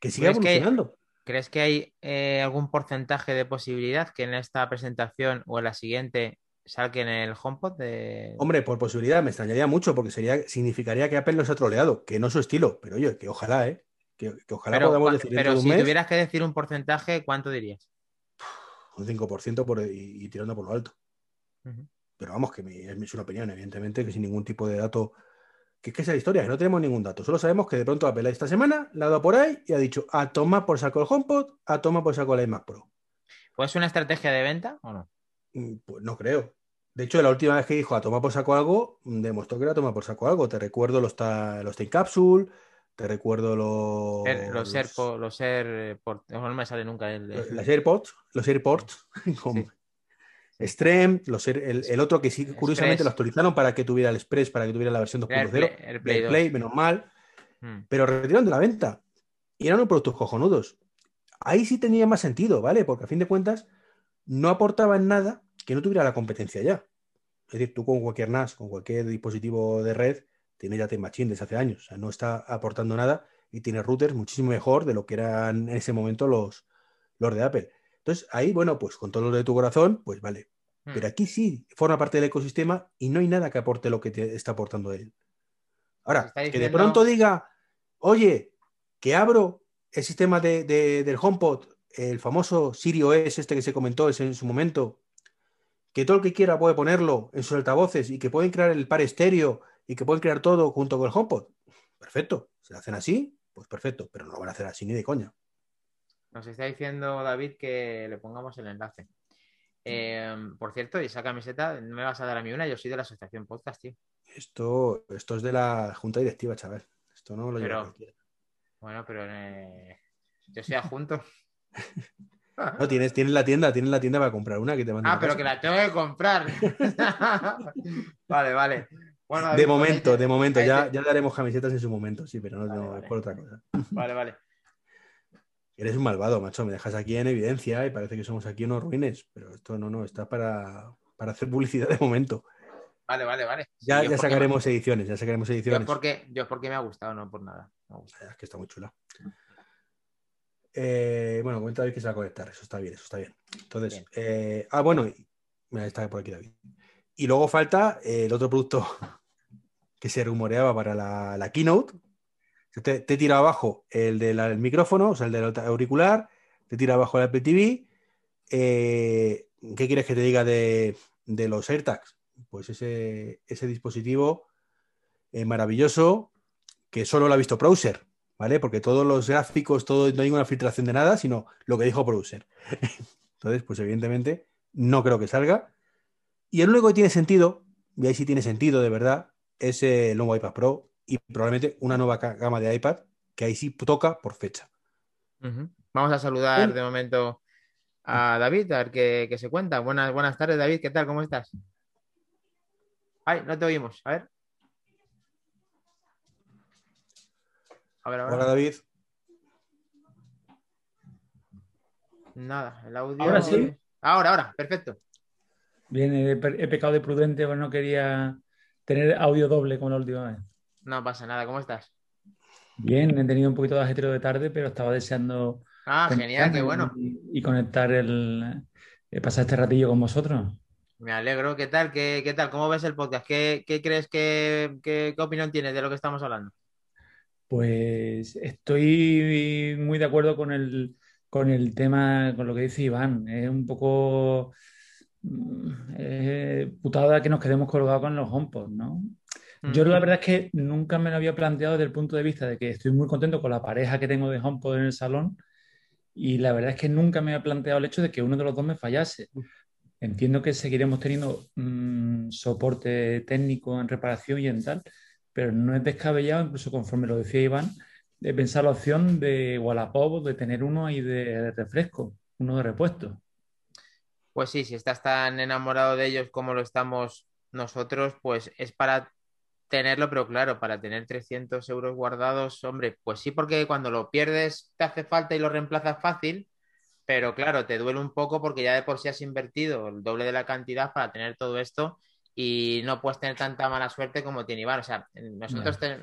Que siga evolucionando. ¿Crees que hay eh, algún porcentaje de posibilidad que en esta presentación o en la siguiente en el HomePod de... Hombre, por posibilidad me extrañaría mucho porque sería, significaría que Apple nos ha troleado, que no es su estilo, pero oye, que ojalá, ¿eh? Que, ojalá podamos decir Pero si tuvieras que decir un porcentaje, ¿cuánto dirías? Un 5% por, y, tirando por lo alto. Pero vamos, que es una opinión, evidentemente, que sin ningún tipo de dato... Que es que esa historia, que no tenemos ningún dato. Solo sabemos que de pronto Apple esta semana la ha dado por ahí y ha dicho a tomar por saco el HomePod, a tomar por saco el iMac Pro. ¿Pues una estrategia de venta o no? Mm, pues no creo. De hecho, la última vez que dijo a tomar por saco algo, demostró que era tomar por saco algo. Te recuerdo los, los Time Capsule, te recuerdo los. los, AirPods, los AirPods, no me sale nunca el. Los AirPods, los AirPods, como Stream, los el, otro que sí, curiosamente lo actualizaron para que tuviera el Express, para que tuviera la versión 2.0. El Play, menos mal. Hmm. Pero retiraron de la venta. Y eran unos productos cojonudos. Ahí sí tenía más sentido, ¿vale? Porque a fin de cuentas no aportaban nada que no tuviera la competencia ya. Es decir, tú con cualquier NAS, con cualquier dispositivo de red, tienes ya Time Machine desde hace años. O sea, no está aportando nada y tiene routers muchísimo mejor de lo que eran en ese momento los, los de Apple. Entonces, ahí, bueno, pues con todo lo de tu corazón, pues vale. Hmm. Pero aquí sí forma parte del ecosistema y no hay nada que aporte lo que te está aportando él. Ahora, que de pronto diga, oye, que abro el sistema de, del HomePod, el famoso Siri OS este que se comentó en su momento, que todo el que quiera puede ponerlo en sus altavoces y que pueden crear el par estéreo y que pueden crear todo junto con el HomePod. Perfecto. Si lo hacen así, pues perfecto, pero no lo van a hacer así ni de coña. Nos está diciendo David que le pongamos el enlace. Em, por cierto, y esa camiseta, no me vas a dar a mí una, yo soy de la asociación podcast, tío. Esto, esto es de la junta directiva, chaval. Esto no lo pero, Bueno, pero eh, yo soy adjunto. No, tienes, tienes la tienda, tienes la tienda para comprar una que te Ah, pero que la tengo que comprar. vale, vale. Bueno, de momento, de momento, ya, ya daremos camisetas en su momento, sí, pero no, es por otra cosa. Vale, vale. Eres un malvado, macho, me dejas aquí en evidencia y parece que somos aquí unos ruines, pero esto no, no, está para, hacer publicidad de momento. Vale, vale, vale. Ya, ya sacaremos ediciones, ya sacaremos ediciones. Yo porque, yo porque me ha gustado, no por nada. Es que está muy chula. Eh, bueno, comenta David que se va a conectar, eso está bien, eso está bien. Entonces, eh, ah, bueno, mira, está por aquí David. Y luego falta eh, el otro producto que se rumoreaba para la, keynote. Te, te, tira abajo el del micrófono, o sea, el del auricular, te tira abajo el Apple TV. ¿Qué quieres que te diga de, los AirTags? Pues ese, ese dispositivo maravilloso que solo lo ha visto Browser ¿vale? Porque todos los gráficos, todo, no hay ninguna filtración de nada, sino lo que dijo Producer. Entonces, pues evidentemente no creo que salga. Y el único que tiene sentido, y ahí sí tiene sentido de verdad, es el nuevo iPad Pro y probablemente una nueva gama de iPad que ahí sí toca por fecha. Vamos a saludar de momento a David, a ver qué, se cuenta. Buenas, buenas tardes, David, ¿qué tal? ¿Cómo estás? Ay, no te oímos, a ver. A ver, ahora. Hola David. Nada, el audio. ¿Ahora sí? Ahora, ahora, perfecto. Bien, he, he pecado de prudente, pues no quería tener audio doble como la última vez. No pasa nada, ¿cómo estás? Bien, he tenido un poquito de ajetreo de tarde, pero estaba deseando. Ah, genial, qué bueno. Y, y conectar el. eh, pasar este ratillo con vosotros. Me alegro. ¿Qué tal? ¿Qué, qué tal? ¿Cómo ves el podcast? ¿Qué, qué crees que qué, qué opinión tienes de lo que estamos hablando? Pues estoy muy de acuerdo con el, con el tema, con lo que dice Iván. Es un poco eh, putada que nos quedemos colgados con los HomePod, ¿no? Yo la verdad es que nunca me lo había planteado desde el punto de vista de que estoy muy contento con la pareja que tengo de HomePod en el salón y la verdad es que nunca me había planteado el hecho de que uno de los dos me fallase. Entiendo que seguiremos teniendo mm, soporte técnico en reparación y en tal, pero no es descabellado, incluso conforme lo decía Iván, de pensar la opción de Wallapop, de tener uno ahí de refresco, uno de repuesto. Pues sí, si estás tan enamorado de ellos como lo estamos nosotros, pues es para tenerlo, pero claro, para tener 300 euros guardados, hombre, pues sí, porque cuando lo pierdes te hace falta y lo reemplazas fácil, pero claro, te duele un poco porque ya de por sí has invertido el doble de la cantidad para tener todo esto y no puedes tener tanta mala suerte como tiene Iván. O sea, nosotros, ten...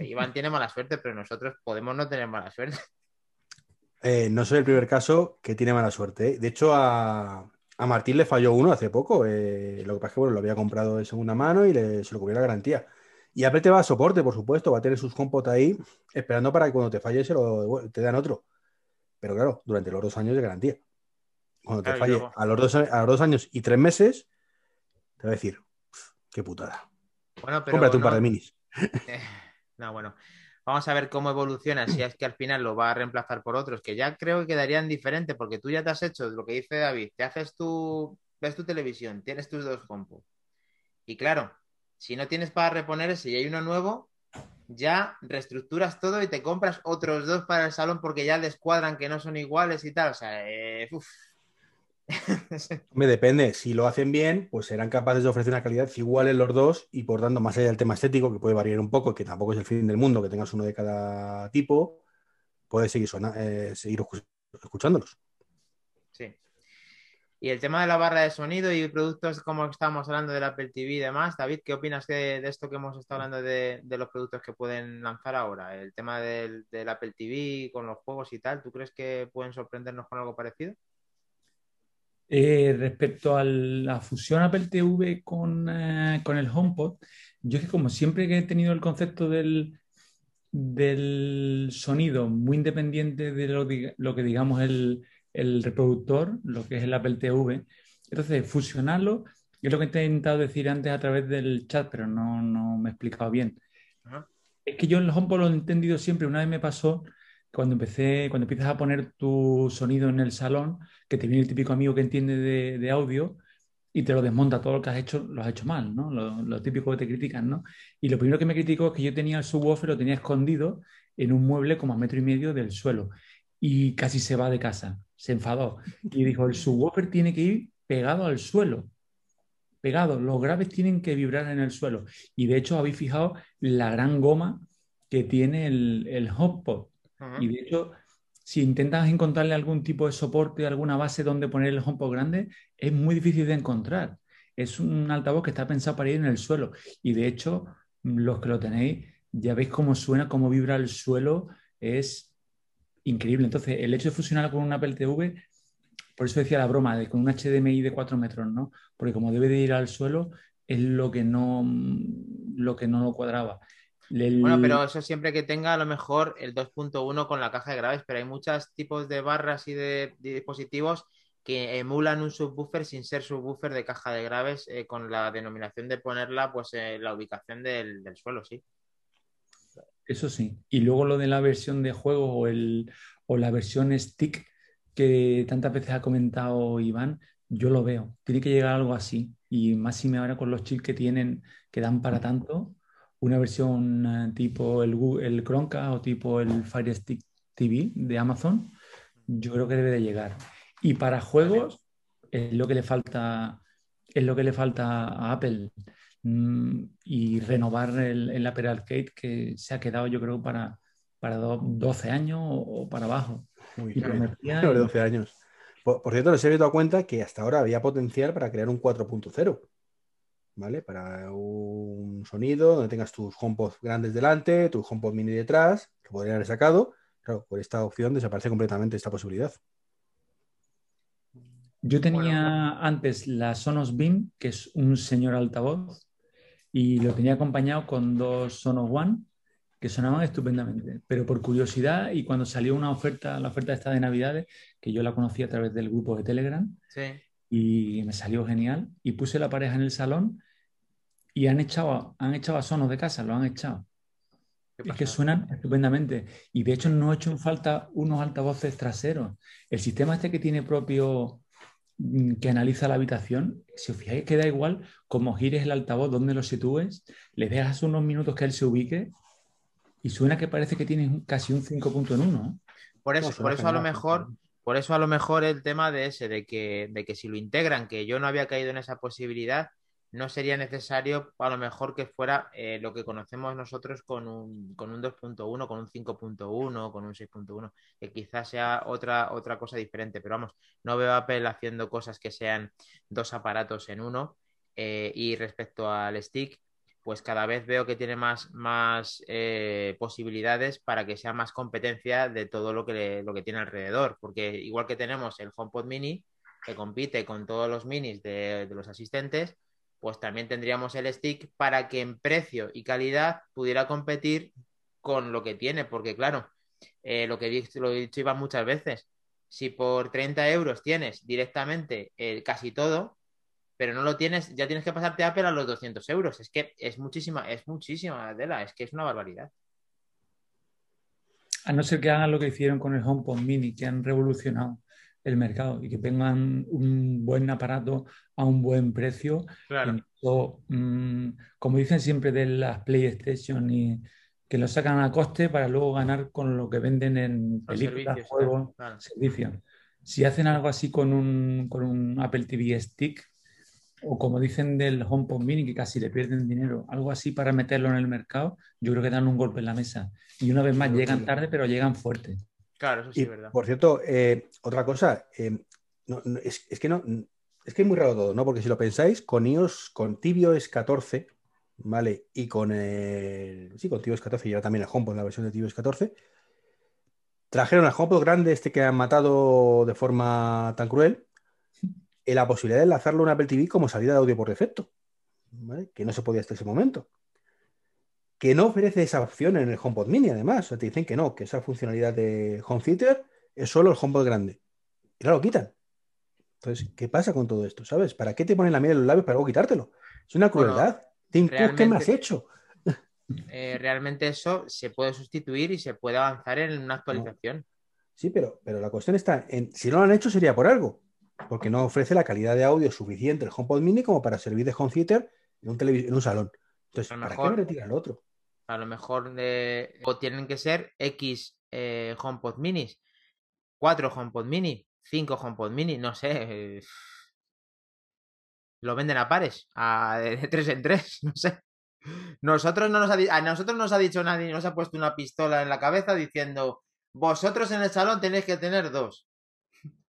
Iván tiene mala suerte, pero nosotros podemos no tener mala suerte. Eh, no soy el primer caso que tiene mala suerte. ¿eh? De hecho, a, a, Martín le falló uno hace poco. Eh, lo que pasa es que bueno, lo había comprado de segunda mano y le, se lo cubrió la garantía. Y Apple te va a soporte, por supuesto, va a tener sus HomePod ahí esperando para que cuando te falle se lo, te dan otro. Pero claro, durante los dos años de garantía. Cuando te claro, falle a los, dos, a los dos años y tres meses, te va a decir, qué putada. Bueno, pero Cómprate un no, par de minis. Eh, no, bueno. Vamos a ver cómo evoluciona, si es que al final lo va a reemplazar por otros, que ya creo que quedarían diferentes, porque tú ya te has hecho lo que dice David, te haces tu, ves tu televisión, tienes tus dos HomePod. Y claro, si no tienes para reponer ese y hay uno nuevo, ya reestructuras todo y te compras otros dos para el salón porque ya descuadran que no son iguales y tal. O sea, eh, uff. Me depende, si lo hacen bien, pues serán capaces de ofrecer una calidad igual en los dos y por tanto, más allá del tema estético, que puede variar un poco, que tampoco es el fin del mundo que tengas uno de cada tipo, puedes seguir, eh, seguir escuchándolos. Sí. Y el tema de la barra de sonido y productos como estamos hablando del Apple TV y demás, David, ¿qué opinas de, de esto que hemos estado hablando de, de, los productos que pueden lanzar ahora? El tema del, del, Apple TV con los juegos y tal, ¿tú crees que pueden sorprendernos con algo parecido? Eh, respecto a la fusión Apple TV con, eh, con, el HomePod, yo es que como siempre que he tenido el concepto del, del sonido muy independiente de lo, lo que digamos el, el, reproductor, lo que es el Apple TV, entonces fusionarlo es lo que he intentado decir antes a través del chat, pero no, no me he explicado bien. Ajá. Es que yo el HomePod lo he entendido siempre, una vez me pasó cuando empecé, cuando empiezas a poner tu sonido en el salón, que te viene el típico amigo que entiende de, audio y te lo desmonta todo lo que has hecho, lo has hecho mal, ¿no? Lo, lo, típico que te critican, ¿no? Y lo primero que me criticó es que yo tenía el subwoofer, lo tenía escondido en un mueble como a metro y medio del suelo y casi se va de casa, se enfadó y dijo, el subwoofer tiene que ir pegado al suelo, pegado, los graves tienen que vibrar en el suelo. Y de hecho habéis fijado la gran goma que tiene el, el HomePod. Y de hecho, si intentas encontrarle algún tipo de soporte, alguna base donde poner el HomePod grande, es muy difícil de encontrar. Es un altavoz que está pensado para ir en el suelo. Y de hecho, los que lo tenéis, ya veis cómo suena, cómo vibra el suelo, es increíble. Entonces, el hecho de fusionar con un Apple por eso decía la broma, de con un HDMI de 4 metros, ¿no? Porque como debe de ir al suelo, es lo que no lo, que no lo cuadraba. El... Bueno, pero eso siempre que tenga a lo mejor el 2.1 con la caja de graves, pero hay muchos tipos de barras y de, de, dispositivos que emulan un subwoofer sin ser subwoofer de caja de graves eh, con la denominación de ponerla pues en la ubicación del, del, suelo, sí. Eso sí. Y luego lo de la versión de juego o, el, o la versión stick que tantas veces ha comentado Iván, yo lo veo. Tiene que llegar algo así. Y más si me ahora con los chips que tienen, que dan para tanto, una versión uh, tipo el, el Chromecast o tipo el Fire Stick TV de Amazon, yo creo que debe de llegar. Y para juegos es lo que le falta, es lo que le falta a Apple mm, y renovar el, el, Apple Arcade que se ha quedado yo creo para, para do- 12 años o, para abajo. Muy Y bien. prometía Sobre y- 12 años. Por, por cierto, les he dado cuenta que hasta ahora había potencial para crear un 4.0. ¿Vale? Para un sonido donde tengas tus HomePod grandes delante, tus HomePod mini detrás, que podrían haber sacado. Claro, por esta opción desaparece completamente esta posibilidad. Yo tenía Bueno. antes la Sonos Beam, que es un señor altavoz, y lo tenía acompañado con dos Sonos One, que sonaban estupendamente. Pero por curiosidad, y cuando salió una oferta, la oferta esta de Navidades, que yo la conocí a través del grupo de Telegram, Sí. y me salió genial, y puse la pareja en el salón y han echado, han echado a Sonos de casa, lo han echado. ¿Qué Es que suenan estupendamente. Y de hecho no he hecho en falta unos altavoces traseros. El sistema este que tiene propio mm, que analiza la habitación, si os fijáis que da igual cómo gires el altavoz, donde lo sitúes, le dejas unos minutos que él se ubique y suena que parece que tienes un- casi un 5 en uno. Por No, eso, por eso a lo mejor, por eso a lo mejor el tema de ese, de que, de que si lo integran, que yo no había caído en esa posibilidad, no sería necesario a lo mejor que fuera eh, lo que conocemos nosotros con un, con un 2.1, con un 5.1, con un 6.1, que quizás sea otra, otra cosa diferente, pero vamos, no veo a Apple haciendo cosas que sean dos aparatos en uno. eh, y respecto al stick, pues cada vez veo que tiene más, más eh, posibilidades para que sea más competencia de todo lo que, le- lo que tiene alrededor. Porque igual que tenemos el HomePod Mini, que compite con todos los minis de, de los asistentes, pues también tendríamos el stick para que en precio y calidad pudiera competir con lo que tiene. Porque claro, eh, lo que he dicho, lo he dicho Iván muchas veces, si por 30 euros tienes directamente eh, casi todo, pero no lo tienes, ya tienes que pasarte Apple a los 200 euros. Es que es muchísima, es muchísima Adela, es que es una barbaridad. A no ser que hagan lo que hicieron con el HomePod Mini, que han revolucionado el mercado y que tengan un buen aparato a un buen precio. Eso, mm, como dicen siempre de las PlayStation, y que lo sacan a coste para luego ganar con lo que venden en películas, servicios, juegos, claro. servicios. Si hacen algo así con un, con un Apple TV Stick, o como dicen del HomePod Mini, que casi le pierden dinero, algo así para meterlo en el mercado, yo creo que dan un golpe en la mesa. Y una vez más, llegan tarde, pero llegan fuerte. Claro, eso sí Y es verdad. por cierto, eh, otra cosa, eh, no- no, es, es que no, es que es muy raro todo, ¿no? Porque si lo pensáis, con iOS, con tvOS 14, ¿vale? Y con el, sí, con tvOS 14 y ahora también el HomePod, la versión de tvOS 14, trajeron al HomePod grande este que han matado de forma tan cruel, eh, la posibilidad de enlazarlo a un Apple TV como salida de audio por defecto, ¿vale? Que no se podía hasta ese momento. Que no ofrece esa opción en el HomePod Mini, además. O sea, te dicen que no, que esa funcionalidad de Home Theater es solo el HomePod grande. Y claro, lo quitan. Entonces, ¿qué pasa con todo esto? ¿Sabes? ¿Para qué te ponen la miel en los labios para luego quitártelo? Es una crueldad. Tim ¿qué me has hecho? Eh, realmente eso se puede sustituir y se puede avanzar en una actualización. Sí, pero, pero la cuestión está en si no lo han hecho sería por algo. Porque no ofrece la calidad de audio suficiente el HomePod Mini como para servir de home theater en un, en un salón. Entonces, ¿para mejor- qué me retiran el otro? A lo mejor eh, o tienen que ser X eh, HomePod minis, 4 HomePod mini, 5 HomePod mini, no sé. eh, Lo venden a pares, a, de 3 en 3, no sé. Nosotros no nos ha, a nosotros nos ha dicho nadie, nos ha puesto una pistola en la cabeza diciendo, vosotros en el salón tenéis que tener dos.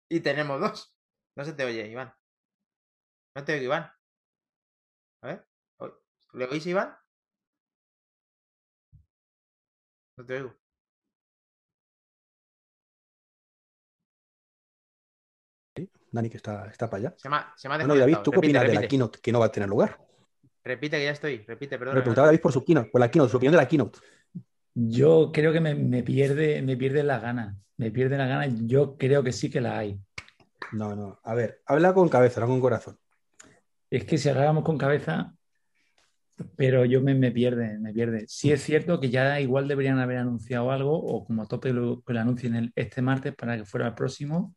Y tenemos dos. No se te oye, Iván. No te oigo, Iván. A ver. ¿o- ¿Le oís, Iván? No te oigo. Dani, que está, está para allá. Se me ha, se me ha Bueno, y David. ¿tú qué Repite, opinas de la keynote que no va a tener lugar? Repite que ya estoy. Repite, perdón. preguntaba a David por su keynote, por la keynote, su opinión de la keynote. Yo creo que me, me pierde, me pierde las ganas. Me pierde las ganas. Yo creo que sí que la hay. No, no. A ver, habla con cabeza, no con corazón. Es que si habláramos con cabeza, pero yo me, me pierde, me pierde. Sí es cierto que ya igual deberían haber anunciado algo, o como a tope lo, lo anuncien el- este martes para que fuera el próximo,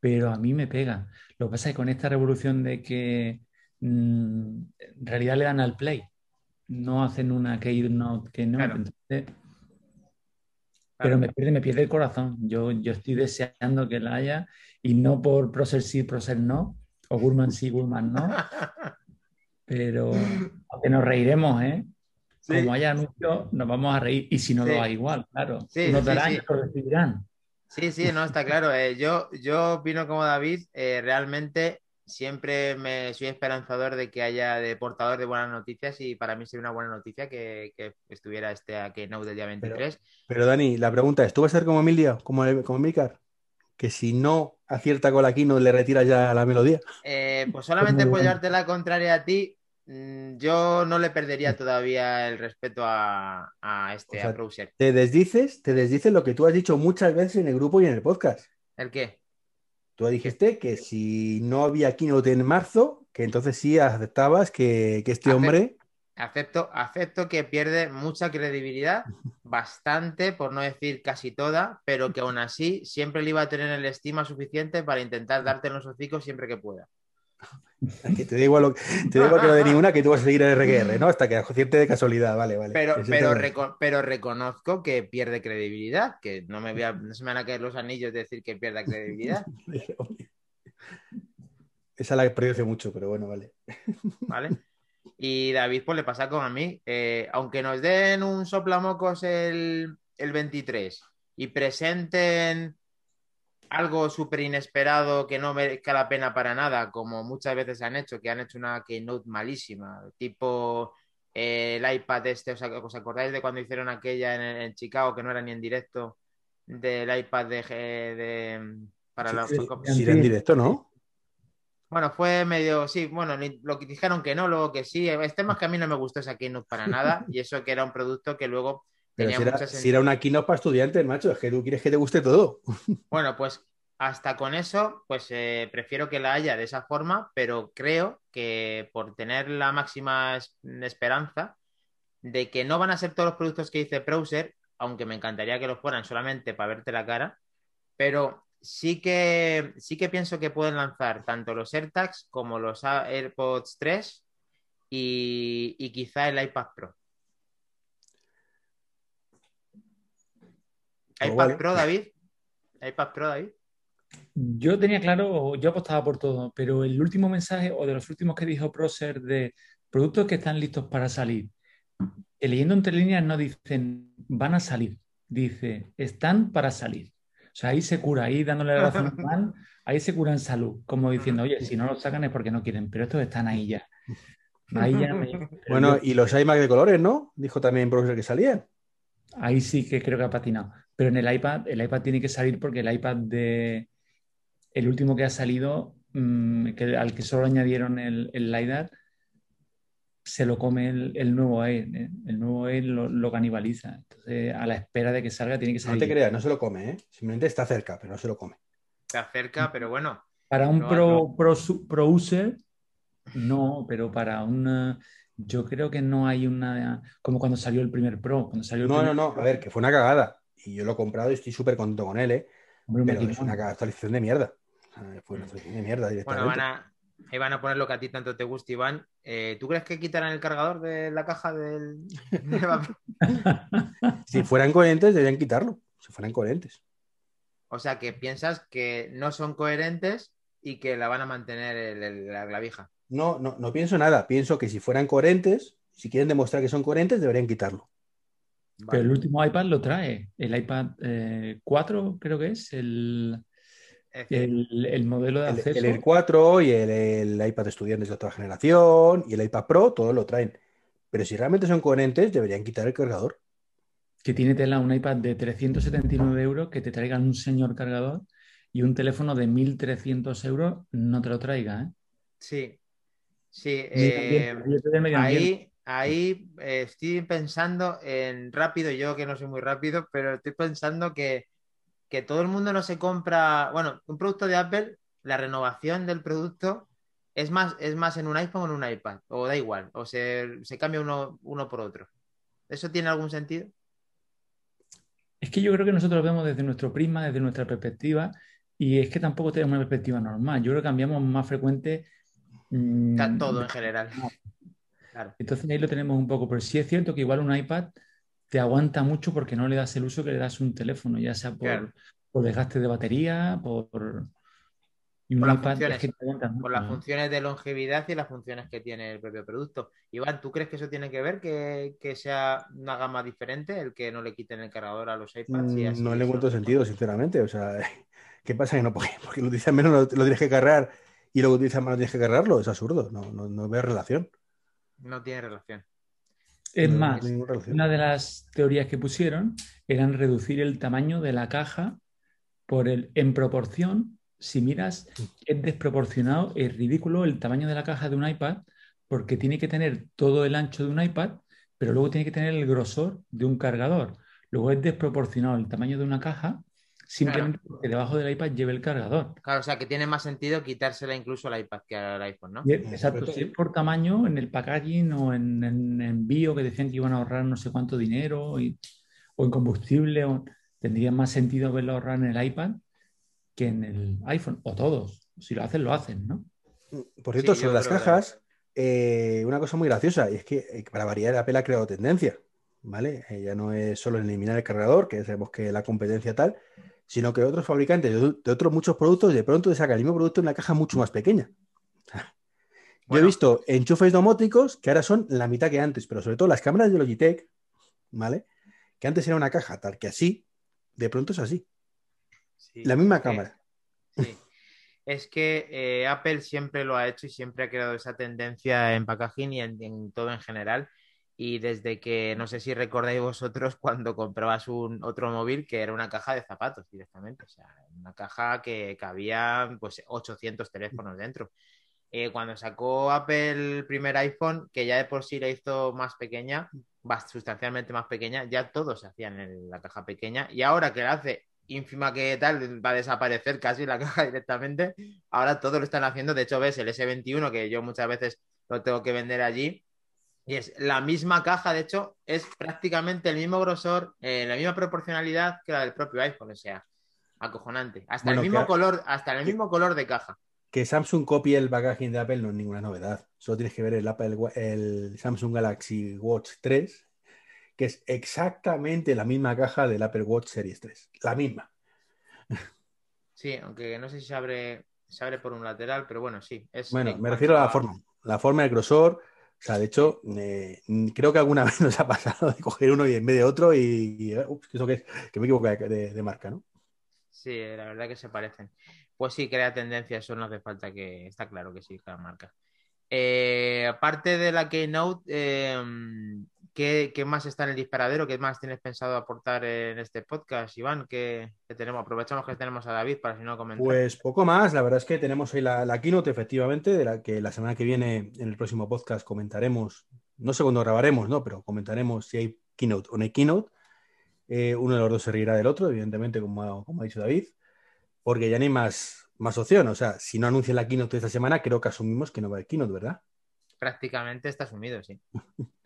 pero a mí me pega. Lo que pasa es que con esta revolución de que mm, en realidad le dan al play, no hacen una keynote que no. Claro. Entonces, pero me pierde, me pierde el corazón. Yo, yo estoy deseando que la haya y no por Procer sí, Procer no, o Gurman sí, Gurman no, pero que nos reiremos, ¿eh? como haya anuncios, nos vamos a reír. Y si no lo hay igual, claro. nos darán y lo recibirán. Sí, sí, no, está claro. Eh, yo, yo opino como David, eh, realmente siempre me soy esperanzador de que haya de portador de buenas noticias y para mí sería una buena noticia que, estuviera este Keynote del día 23. Pero, Dani, la pregunta es, ¿tú vas a ser como Emilia, como, como Emilcar? Que si no acierta con la Keynote le retira ya la melodía. Eh, pues solamente por llevarte la contraria a ti, yo no le perdería todavía el respeto a, este, a Browser. Te desdices, te desdices lo que tú has dicho muchas veces en el grupo y en el podcast. ¿El qué? Tú dijiste que si no había keynote en marzo, que entonces sí aceptabas que, este hombre. Acepto, acepto que pierde mucha credibilidad, bastante, por no decir casi toda, pero que aún así siempre le iba a tener el estima suficiente para intentar darte los hocicos siempre que pueda. Que te lo, te digo que no de ninguna que tú vas a seguir en RQR, ¿no? Hasta que acierte de casualidad, vale, vale. Pero, pero, reconozco que pierde credibilidad, que no me, voy a, no se me van a caer los anillos de decir que pierda credibilidad. Esa la he perdido hace mucho, pero bueno, vale. Vale. Y David, pues le pasa como a mí. Eh, aunque nos den un soplamocos el, el 23 y presenten algo súper inesperado que no merezca la pena para nada, como muchas veces han hecho, que han hecho una keynote malísima, tipo eh, el iPad este, o sea, ¿os acordáis de cuando hicieron aquella en, Chicago, que no era ni en directo, del iPad de... de para los... Sí, en directo, ¿no? Bueno, fue medio, sí, bueno, lo que dijeron que no, luego que sí. Este más que a mí no me gustó esa keynote para nada, y eso que era un producto que luego si, era, una keynote para estudiantes, macho, es que tú quieres que te guste todo. Bueno, pues hasta con eso, pues eh, prefiero que la haya de esa forma, pero creo que por tener la máxima esperanza de que no van a ser todos los productos que dice Browser, aunque me encantaría que lo fueran solamente para verte la cara, pero sí que, sí que pienso que pueden lanzar tanto los AirTags como los AirPods 3 y, y quizá el iPad Pro. iPad Pro, David. iPad Pro, David. Yo tenía claro, yo apostaba por todo, pero el último mensaje o de los últimos que dijo Procer de productos que están listos para salir, leyendo entre líneas no dicen van a salir, dice están para salir. O sea, ahí se cura, ahí dándole la razón a ahí se cura en salud, como diciendo, oye, si no lo sacan es porque no quieren, pero estos están ahí ya. Bueno, y los iMac de colores, ¿no? Dijo también Procer que salían. Ahí sí que creo que ha patinado. Pero en el iPad, el iPad tiene que salir porque el iPad de el último que ha salido, mm, al que solo añadieron el, el LiDAR, se lo come el, nuevo Air. ¿eh? El nuevo Air lo, canibaliza. Entonces, a la espera de que salga, tiene que salir. No te creas, no se lo come, ¿eh? Simplemente está cerca, pero no se lo come. Está cerca, pero bueno. Para un pro, pro, pro, user, no, pero para una yo creo que no hay una. Como cuando salió el primer Pro. Cuando salió no, no, no. A ver, que fue una cagada. Y yo lo he comprado y estoy súper contento con él, ¿eh? pero es una actualización de mierda. Fue una actualización de mierda Bueno, van a, ahí van a poner lo que a ti tanto te gusta, Iván. Eh, ¿Tú crees que quitarán el cargador de la caja del. si fueran coherentes, deberían quitarlo. Si fueran coherentes. O sea, que piensas que no son coherentes y que la van a mantener la clavija. No, no, no pienso nada. Pienso que si fueran coherentes, si quieren demostrar que son coherentes, deberían quitarlo. Pero el último iPad lo trae. El iPad 4, eh, creo que es, el, el, modelo de acceso. El, el 4 y el, iPad estudiantes de otra generación y el iPad Pro, todos lo traen. Pero si realmente son coherentes, deberían quitar el cargador. Que tiene tela un iPad de 379 euros, que te traigan un señor cargador y un teléfono de 1.300 euros no te lo traiga. ¿eh? Sí, sí. Eh, ahí, ahí eh, estoy pensando en rápido, yo que no soy muy rápido, pero estoy pensando que, todo el mundo no se compra, bueno, un producto de Apple, la renovación del producto es más, es más en un iPhone o en un iPad, o da igual, o se, cambia uno, uno por otro. ¿Eso tiene algún sentido? Es que yo creo que nosotros lo vemos desde nuestro prisma, desde nuestra perspectiva, y es que tampoco tenemos una perspectiva normal. Yo creo que cambiamos más frecuente. Mm, todo en general. Entonces ahí lo tenemos un poco, pero sí es cierto que igual un iPad te aguanta mucho porque no le das el uso que le das un teléfono, ya sea por, desgaste de batería, por... Y un Por las iPad es funciones, que te aguantas por mucho, las funciones de longevidad y las funciones que tiene el propio producto. Iván, ¿tú crees que eso tiene que ver que, que sea una gama diferente, el que no le quiten el cargador a los iPads? y Mm, así No le encuentro sentido, sinceramente. O sea, ¿qué pasa que no? Porque, porque lo utilizas menos, lo, lo tienes que cargar y luego utilizas más, lo tienes que cargarlo. Es absurdo. No, no, no veo relación. No tiene relación. Es No, más, relación. una de las teorías que pusieron eran reducir el tamaño de la caja por el, en proporción. Si miras, es desproporcionado, es ridículo el tamaño de la caja de un iPad, porque tiene que tener todo el ancho de un iPad, pero luego tiene que tener el grosor de un cargador. Luego es desproporcionado el tamaño de una caja, simplemente porque debajo del iPad lleve el cargador. Claro, o sea, que tiene más sentido quitársela incluso al iPad que al iPhone, ¿no? Mm, Exacto, si es por tamaño, en el packaging o en, en envío que decían que iban a ahorrar no sé cuánto dinero y- o en combustible, o, tendría más sentido verlo ahorrar en el iPad que en el iPhone, o todos. Si lo hacen, lo hacen, ¿no? Por cierto, Sí, sobre las cajas, eh, una cosa muy graciosa, y es que eh, para variar Apple ha creado tendencia, ¿vale? Eh, ya no es solo eliminar el cargador, que sabemos que la competencia tal, sino que otros fabricantes de, de otros muchos productos de pronto te sacan el mismo producto en una caja mucho más pequeña. Yo he visto enchufes domóticos que ahora son la mitad que antes, pero sobre todo las cámaras de Logitech, ¿vale? Que antes era una caja tal que así, de pronto es así. Sí, La misma es cámara. sí. Es que eh, Apple siempre lo ha hecho y siempre ha creado esa tendencia en packaging y en, en todo en general. Y desde que, no sé si recordáis vosotros cuando comprabas un otro móvil que era una caja de zapatos directamente. O sea, una caja que cabía pues 800 teléfonos dentro. Eh, cuando sacó Apple el primer iPhone, que ya de por sí la hizo más pequeña, sustancialmente más pequeña, ya todos hacían en la caja pequeña. Y ahora que la hace ínfima que tal, va a desaparecer casi la caja directamente. Ahora todo lo están haciendo. De hecho, ves el S21, que yo muchas veces lo tengo que vender allí. Y es la misma caja, de hecho, es prácticamente el mismo grosor, eh, la misma proporcionalidad que la del propio iPhone. O sea, acojonante. Hasta Bueno, el mismo que- color, hasta el mismo color de caja. Que Samsung copie el packaging de Apple no es ninguna novedad. Solo tienes que ver el, Apple, el Samsung Galaxy Watch 3, que es exactamente la misma caja del Apple Watch Series 3. La misma. Sí, aunque no sé si se abre, se abre por un lateral, pero bueno, sí. Es Bueno, en me refiero a la forma. La forma, el grosor. O sea, de hecho, eh, creo que alguna vez nos ha pasado de coger uno y en vez de otro y, ups, ¿eso qué es? Que me equivoco de marca, ¿no? Sí, la verdad que se parecen. Pues sí, crea tendencia, eso no hace falta que. Está claro que sí, cada marca. Eh, aparte de la Keynote, eh, ¿qué, qué más está en el disparadero? ¿Qué más tienes pensado aportar en este podcast, Iván? ¿Qué, qué tenemos? Aprovechamos que tenemos a David para si no comentar. Pues poco más, la verdad es que tenemos ahí la, la keynote, efectivamente, de la que la semana que viene en el próximo podcast comentaremos, no sé cuándo grabaremos, ¿no? Pero comentaremos si hay keynote o no hay keynote. Eh, uno de los dos se reirá del otro, evidentemente, como ha, como ha dicho David, porque ya no hay más, más opción. O sea, si no anuncian la keynote esta semana, creo que asumimos que no va a haber keynote, ¿verdad? Prácticamente está sumido, sí.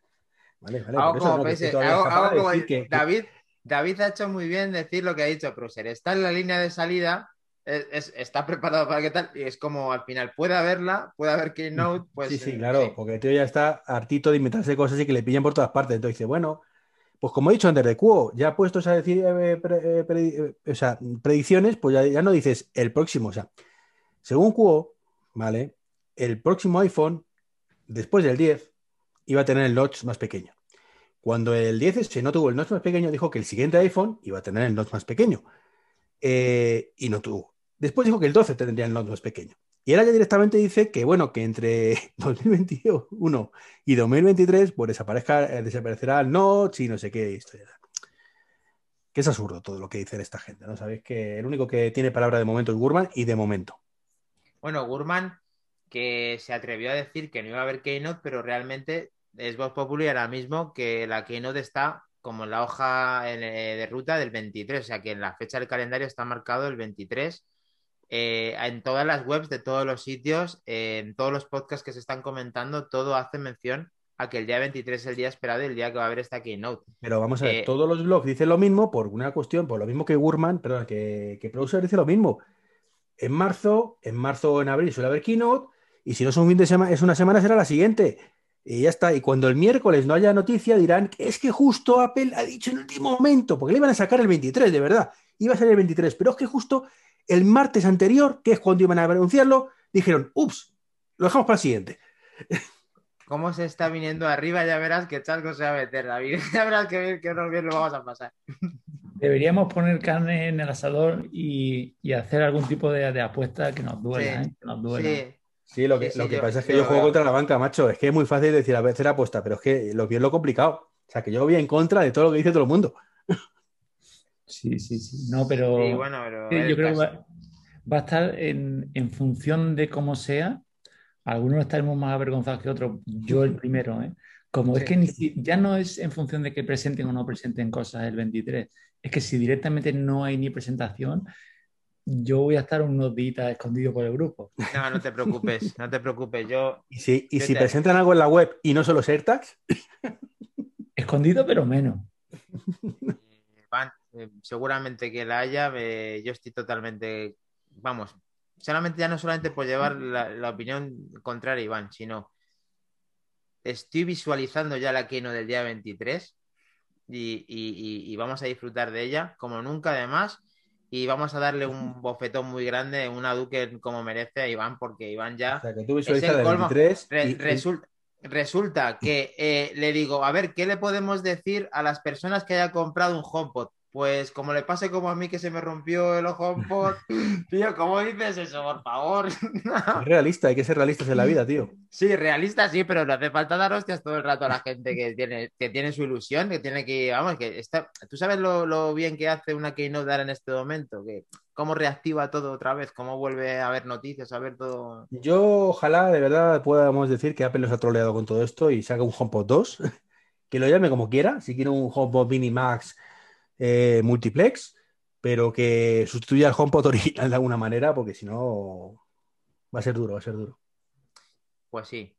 Que hago- hago como- que- que- David, David ha hecho muy bien decir lo que ha dicho Pruser. Está en la línea de salida, es- es- está preparado para qué tal, y es como al final puede haberla, puede haber Keynote, pues. sí, sí, eh, claro, porque el tío ya está hartito de inventarse cosas y que le pillan por todas partes. Entonces dice, bueno, pues como he dicho antes de Cuo, ya puestos a decir eh, pre- eh, pre- eh, o sea, predicciones, pues ya, ya no dices el próximo. O sea, según Cuo, ¿vale? El próximo iPhone, después del 10, iba a tener el notch más pequeño. Cuando el 10S no tuvo el notch más pequeño, dijo que el siguiente iPhone iba a tener el notch más pequeño. Eh, y no tuvo. Después dijo que el 12 tendría el notch más pequeño. Y ahora ya directamente dice que, bueno, que entre 2021 y 2023, pues eh, desaparecerá el notch y no sé qué historia. Que es absurdo todo lo que dice esta gente, ¿no? Sabéis que el único que tiene palabra de momento es Gurman y de momento. Bueno, Gurman, que se atrevió a decir que no iba a haber Keynote, pero realmente es voz popular ahora mismo que la Keynote está como en la hoja eh, de ruta del 23, o sea que en la fecha del calendario está marcado el 23. Eh, en todas las webs de todos los sitios, eh, en todos los podcasts que se están comentando, todo hace mención a que el día 23 es el día esperado y el día que va a haber esta Keynote. Pero vamos a ver, Eh, todos los blogs dicen lo mismo por una cuestión, por lo mismo que Gurman, perdón, que, que Browser dice lo mismo. En marzo, en marzo o en abril suele haber keynote, y si no es un fin de semana, es una semana, será la siguiente. Y ya está. Y cuando el miércoles no haya noticia, dirán es que justo Apple ha dicho en el último momento, porque le iban a sacar el 23, de verdad. Iba a salir el 23, pero es que justo el martes anterior, que es cuando iban a anunciarlo, dijeron, ups, lo dejamos para el siguiente. ¿Cómo se está viniendo arriba? Ya verás que Chalco se va a meter, David. Ya verás que bien, que bien lo vamos a pasar. Deberíamos poner carne en el asador y, y hacer algún tipo de, de apuesta que nos duela, Sí. ¿eh? Que nos duela. Sí, Sí, lo que, Sí, lo sí, que yo- pasa es que yo yo juego veo. contra la banca, macho. Es que es muy fácil decir a veces apuesta, pero es que lo que es lo complicado. O sea, que yo voy en contra de todo lo que dice todo el mundo. Sí, sí, sí. No, pero sí, bueno, pero. Sí, el yo creo que va, va a estar en, en función de cómo sea. Algunos estaremos más avergonzados que otros. Yo el primero, ¿eh? Como es que ni ya no es en función de que presenten o no presenten cosas el 23. Es que si directamente no hay ni presentación, yo voy a estar unos días escondido por el grupo. No, no te preocupes, no te preocupes. Yo, Y si, y si presentan algo en la web y no solo AirTags, Escondido, pero menos. Van, eh, seguramente que la haya, eh, yo estoy totalmente, vamos, solamente ya no solamente por llevar la, la opinión contraria Iván, sino estoy visualizando ya la Keynote del día 23 y, y- y- y vamos a disfrutar de ella como nunca además y vamos a darle un bofetón muy grande, una Duque como merece a Iván porque Iván ya... o sea, que tú Es el colmo. 23 Re- y- y- resulta, resulta que eh, le digo, a ver, ¿qué le podemos decir a las personas que haya comprado un HomePod? Pues como le pase como a mí que se me rompió el HomePod, tío, ¿cómo dices eso, por favor? es realista, hay que ser realistas en la vida, tío. sí, realista sí, pero no hace falta dar hostias todo el rato a la gente que tiene, que tiene su ilusión, que tiene que, vamos, que está, tú sabes lo, lo bien que hace una Keynote dar en este momento, que cómo reactiva todo otra vez, cómo vuelve a ver noticias, a ver todo. Yo ojalá de verdad podamos decir que Apple los ha troleado con todo esto y saca un HomePod 2, que lo llame como quiera, si quiere un HomePod Mini Max eh, multiplex, pero que sustituya al HomePod original de alguna manera, porque si no va a ser duro, va a ser duro. Pues sí.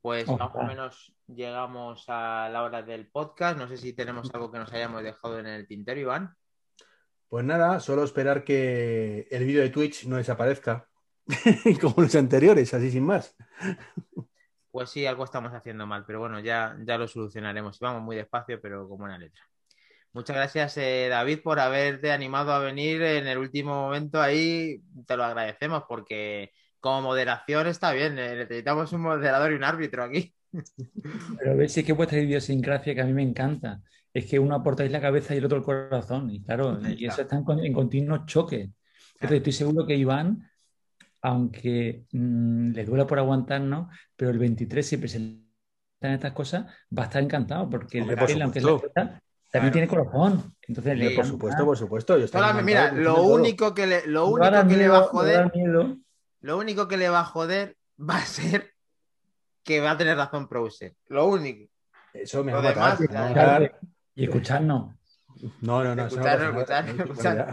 Pues Ojalá. más o menos llegamos a la hora del podcast. No sé si tenemos algo que nos hayamos dejado en el tintero, Iván. Pues nada, solo esperar que el vídeo de Twitch no desaparezca como los anteriores, así sin más. Pues sí, algo estamos haciendo mal, pero bueno, ya, ya lo solucionaremos. Vamos muy despacio, pero con buena letra. Muchas gracias, eh, David, por haberte animado a venir en el último momento ahí. Te lo agradecemos porque como moderación está bien. eh, necesitamos un moderador y un árbitro aquí. Pero a ver si es que vuestra idiosincrasia, que a mí me encanta, es que uno aportáis la cabeza y el otro el corazón. Y claro, y eso está en, con- en continuo choque. Entonces, estoy seguro que Iván, aunque mm, le duela por aguantarnos, pero el 23 si presentan estas cosas, va a estar encantado, porque Hombre, él, por aunque sea esta, también Claro. tiene corazón. Entonces, le Por supuesto, por supuesto. Yo estoy Solamente, mira, lo único que le, lo único que le va a joder. Lo único que le va a joder va a ser que va a tener razón Browser. Lo único. Eso me Lo va a matar. demás. Y escucharnos. No, no, no. eso no Escucharlo, pasa nada. escucharlo,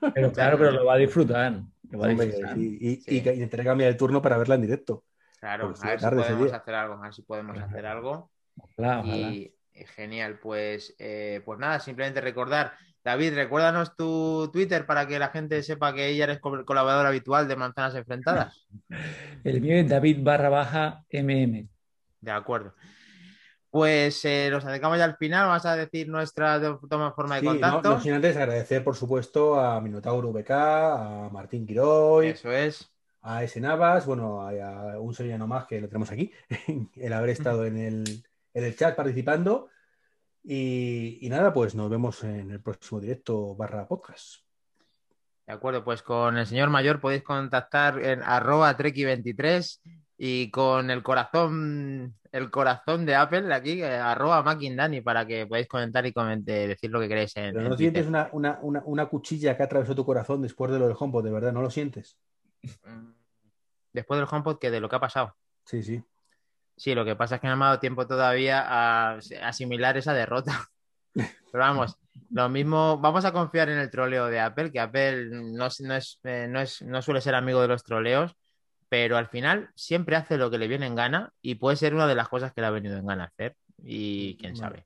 Ya. Pero claro, pero lo va a disfrutar. Lo va a Hombre, disfrutar. y, y, Sí. y cambiar el turno para verla en directo. Claro, a ver si podemos día. hacer algo, a ver si podemos Claro. hacer algo. Ojalá, ojalá. Y genial, pues, eh, pues nada, simplemente recordar. David, recuérdanos tu Twitter para que la gente sepa que ella eres co- colaborador habitual de Manzanas Enfrentadas. El mío es David barra baja MM. De acuerdo. Pues eh, nos acercamos ya al final, vamos a decir nuestra toma forma de Sí, no, contacto. no sin antes agradecer, por supuesto, a Minotauro VK, a Martín Quiroy, Eso es. a S. Navas, bueno, a, a un sevillano más que lo tenemos aquí, el haber estado en el, en el chat participando. Y, y nada, pues nos vemos en el próximo directo barra podcast. De acuerdo, pues con el señor mayor podéis contactar en arroba treki23 y con el corazón, el corazón de Apple aquí, eh, arroba Mackindani, para que podáis comentar y comente, decir lo que queréis en, Pero no sientes una, una, una, una cuchilla que atravesó tu corazón después de lo del HomePod, de verdad, ¿no lo sientes? Mm, Después del HomePod, que de lo que ha pasado. Sí, sí. Sí, lo que pasa es que no me ha dado tiempo todavía a asimilar esa derrota. Pero vamos, lo mismo, vamos a confiar en el troleo de Apple, que Apple no, no, es, eh, no, es, no suele ser amigo de los troleos, pero al final siempre hace lo que le viene en gana y puede ser una de las cosas que le ha venido en gana hacer. Y quién sabe.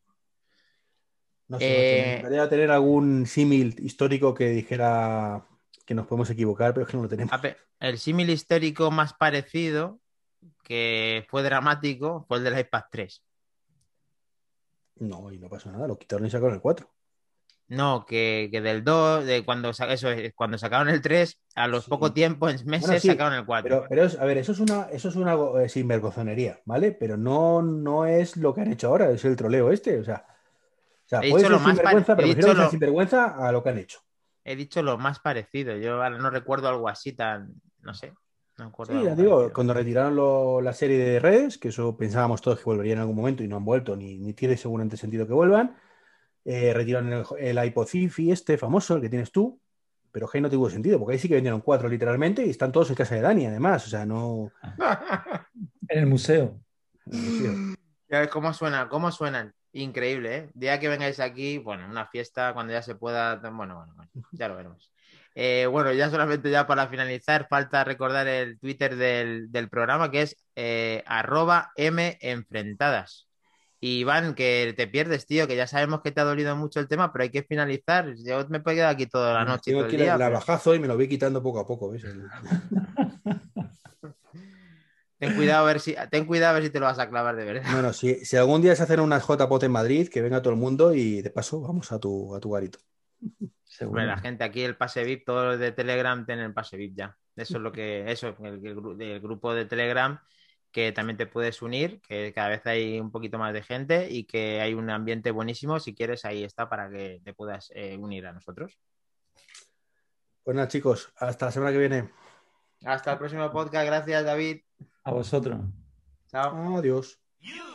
No sé, Eh, me gustaría tener algún símil histórico que dijera que nos podemos equivocar, pero es que no lo tenemos. Apple- el símil histórico más parecido, que fue dramático, fue el del iPad 3. No, y no pasó nada, lo quitaron y sacaron el 4. No, que, que del 2, de cuando, eso es, cuando sacaron el 3, a los Sí. poco tiempo, en meses, Bueno, sí, sacaron el 4. Pero, pero es- a ver, eso es una, eso es una eh, sinvergonzonería, ¿vale? Pero no, no es lo que han hecho ahora, es el troleo este. O sea, o sea He puede dicho ser lo más sinvergüenza, pero prefiero lo- sinvergüenza a lo que han hecho. He dicho lo más parecido. Yo ahora no recuerdo algo así tan. No sé. No Sí, ya digo, cuando retiraron lo- la serie de redes, que eso pensábamos todos que volverían en algún momento y no han vuelto, ni, ni tiene seguramente sentido que vuelvan. eh, retiraron el, el iPod Fifi este famoso, el que tienes tú, pero ahí no tuvo sentido, porque ahí sí que vendieron cuatro literalmente y están todos en casa de Dani, además. O sea, no. En el museo. Ya ves cómo suenan, cómo suenan. Increíble, ¿eh? Día que vengáis aquí, bueno, una fiesta cuando ya se pueda. Bueno, bueno, bueno, ya lo veremos. Eh, bueno, ya solamente ya para finalizar, falta recordar el Twitter del, del programa que es eh, arroba M enfrentadas. Y Iván, que te pierdes, tío, que ya sabemos que te ha dolido mucho el tema, pero hay que finalizar. Yo me puedo quedar aquí toda la noche Tengo la pero bajazo y me lo voy quitando poco a poco, Ten cuidado a ver si, ten cuidado a ver si te lo vas a clavar de verdad. No, no, si, si algún día se hacen unas JPOT en Madrid, que venga todo el mundo y de paso vamos a tu, a tu garito. Seguro. La gente aquí, el pase VIP, todos los de Telegram tienen el pase VIP ya. Eso es lo que, eso, el, el gru- el grupo de Telegram que también te puedes unir, que cada vez hay un poquito más de gente y que hay un ambiente buenísimo. Si quieres, ahí está para que te puedas eh, unir a nosotros. Pues nada, chicos, hasta la semana que viene. Hasta el próximo podcast. Gracias, David. A vosotros. Chao. Adiós. You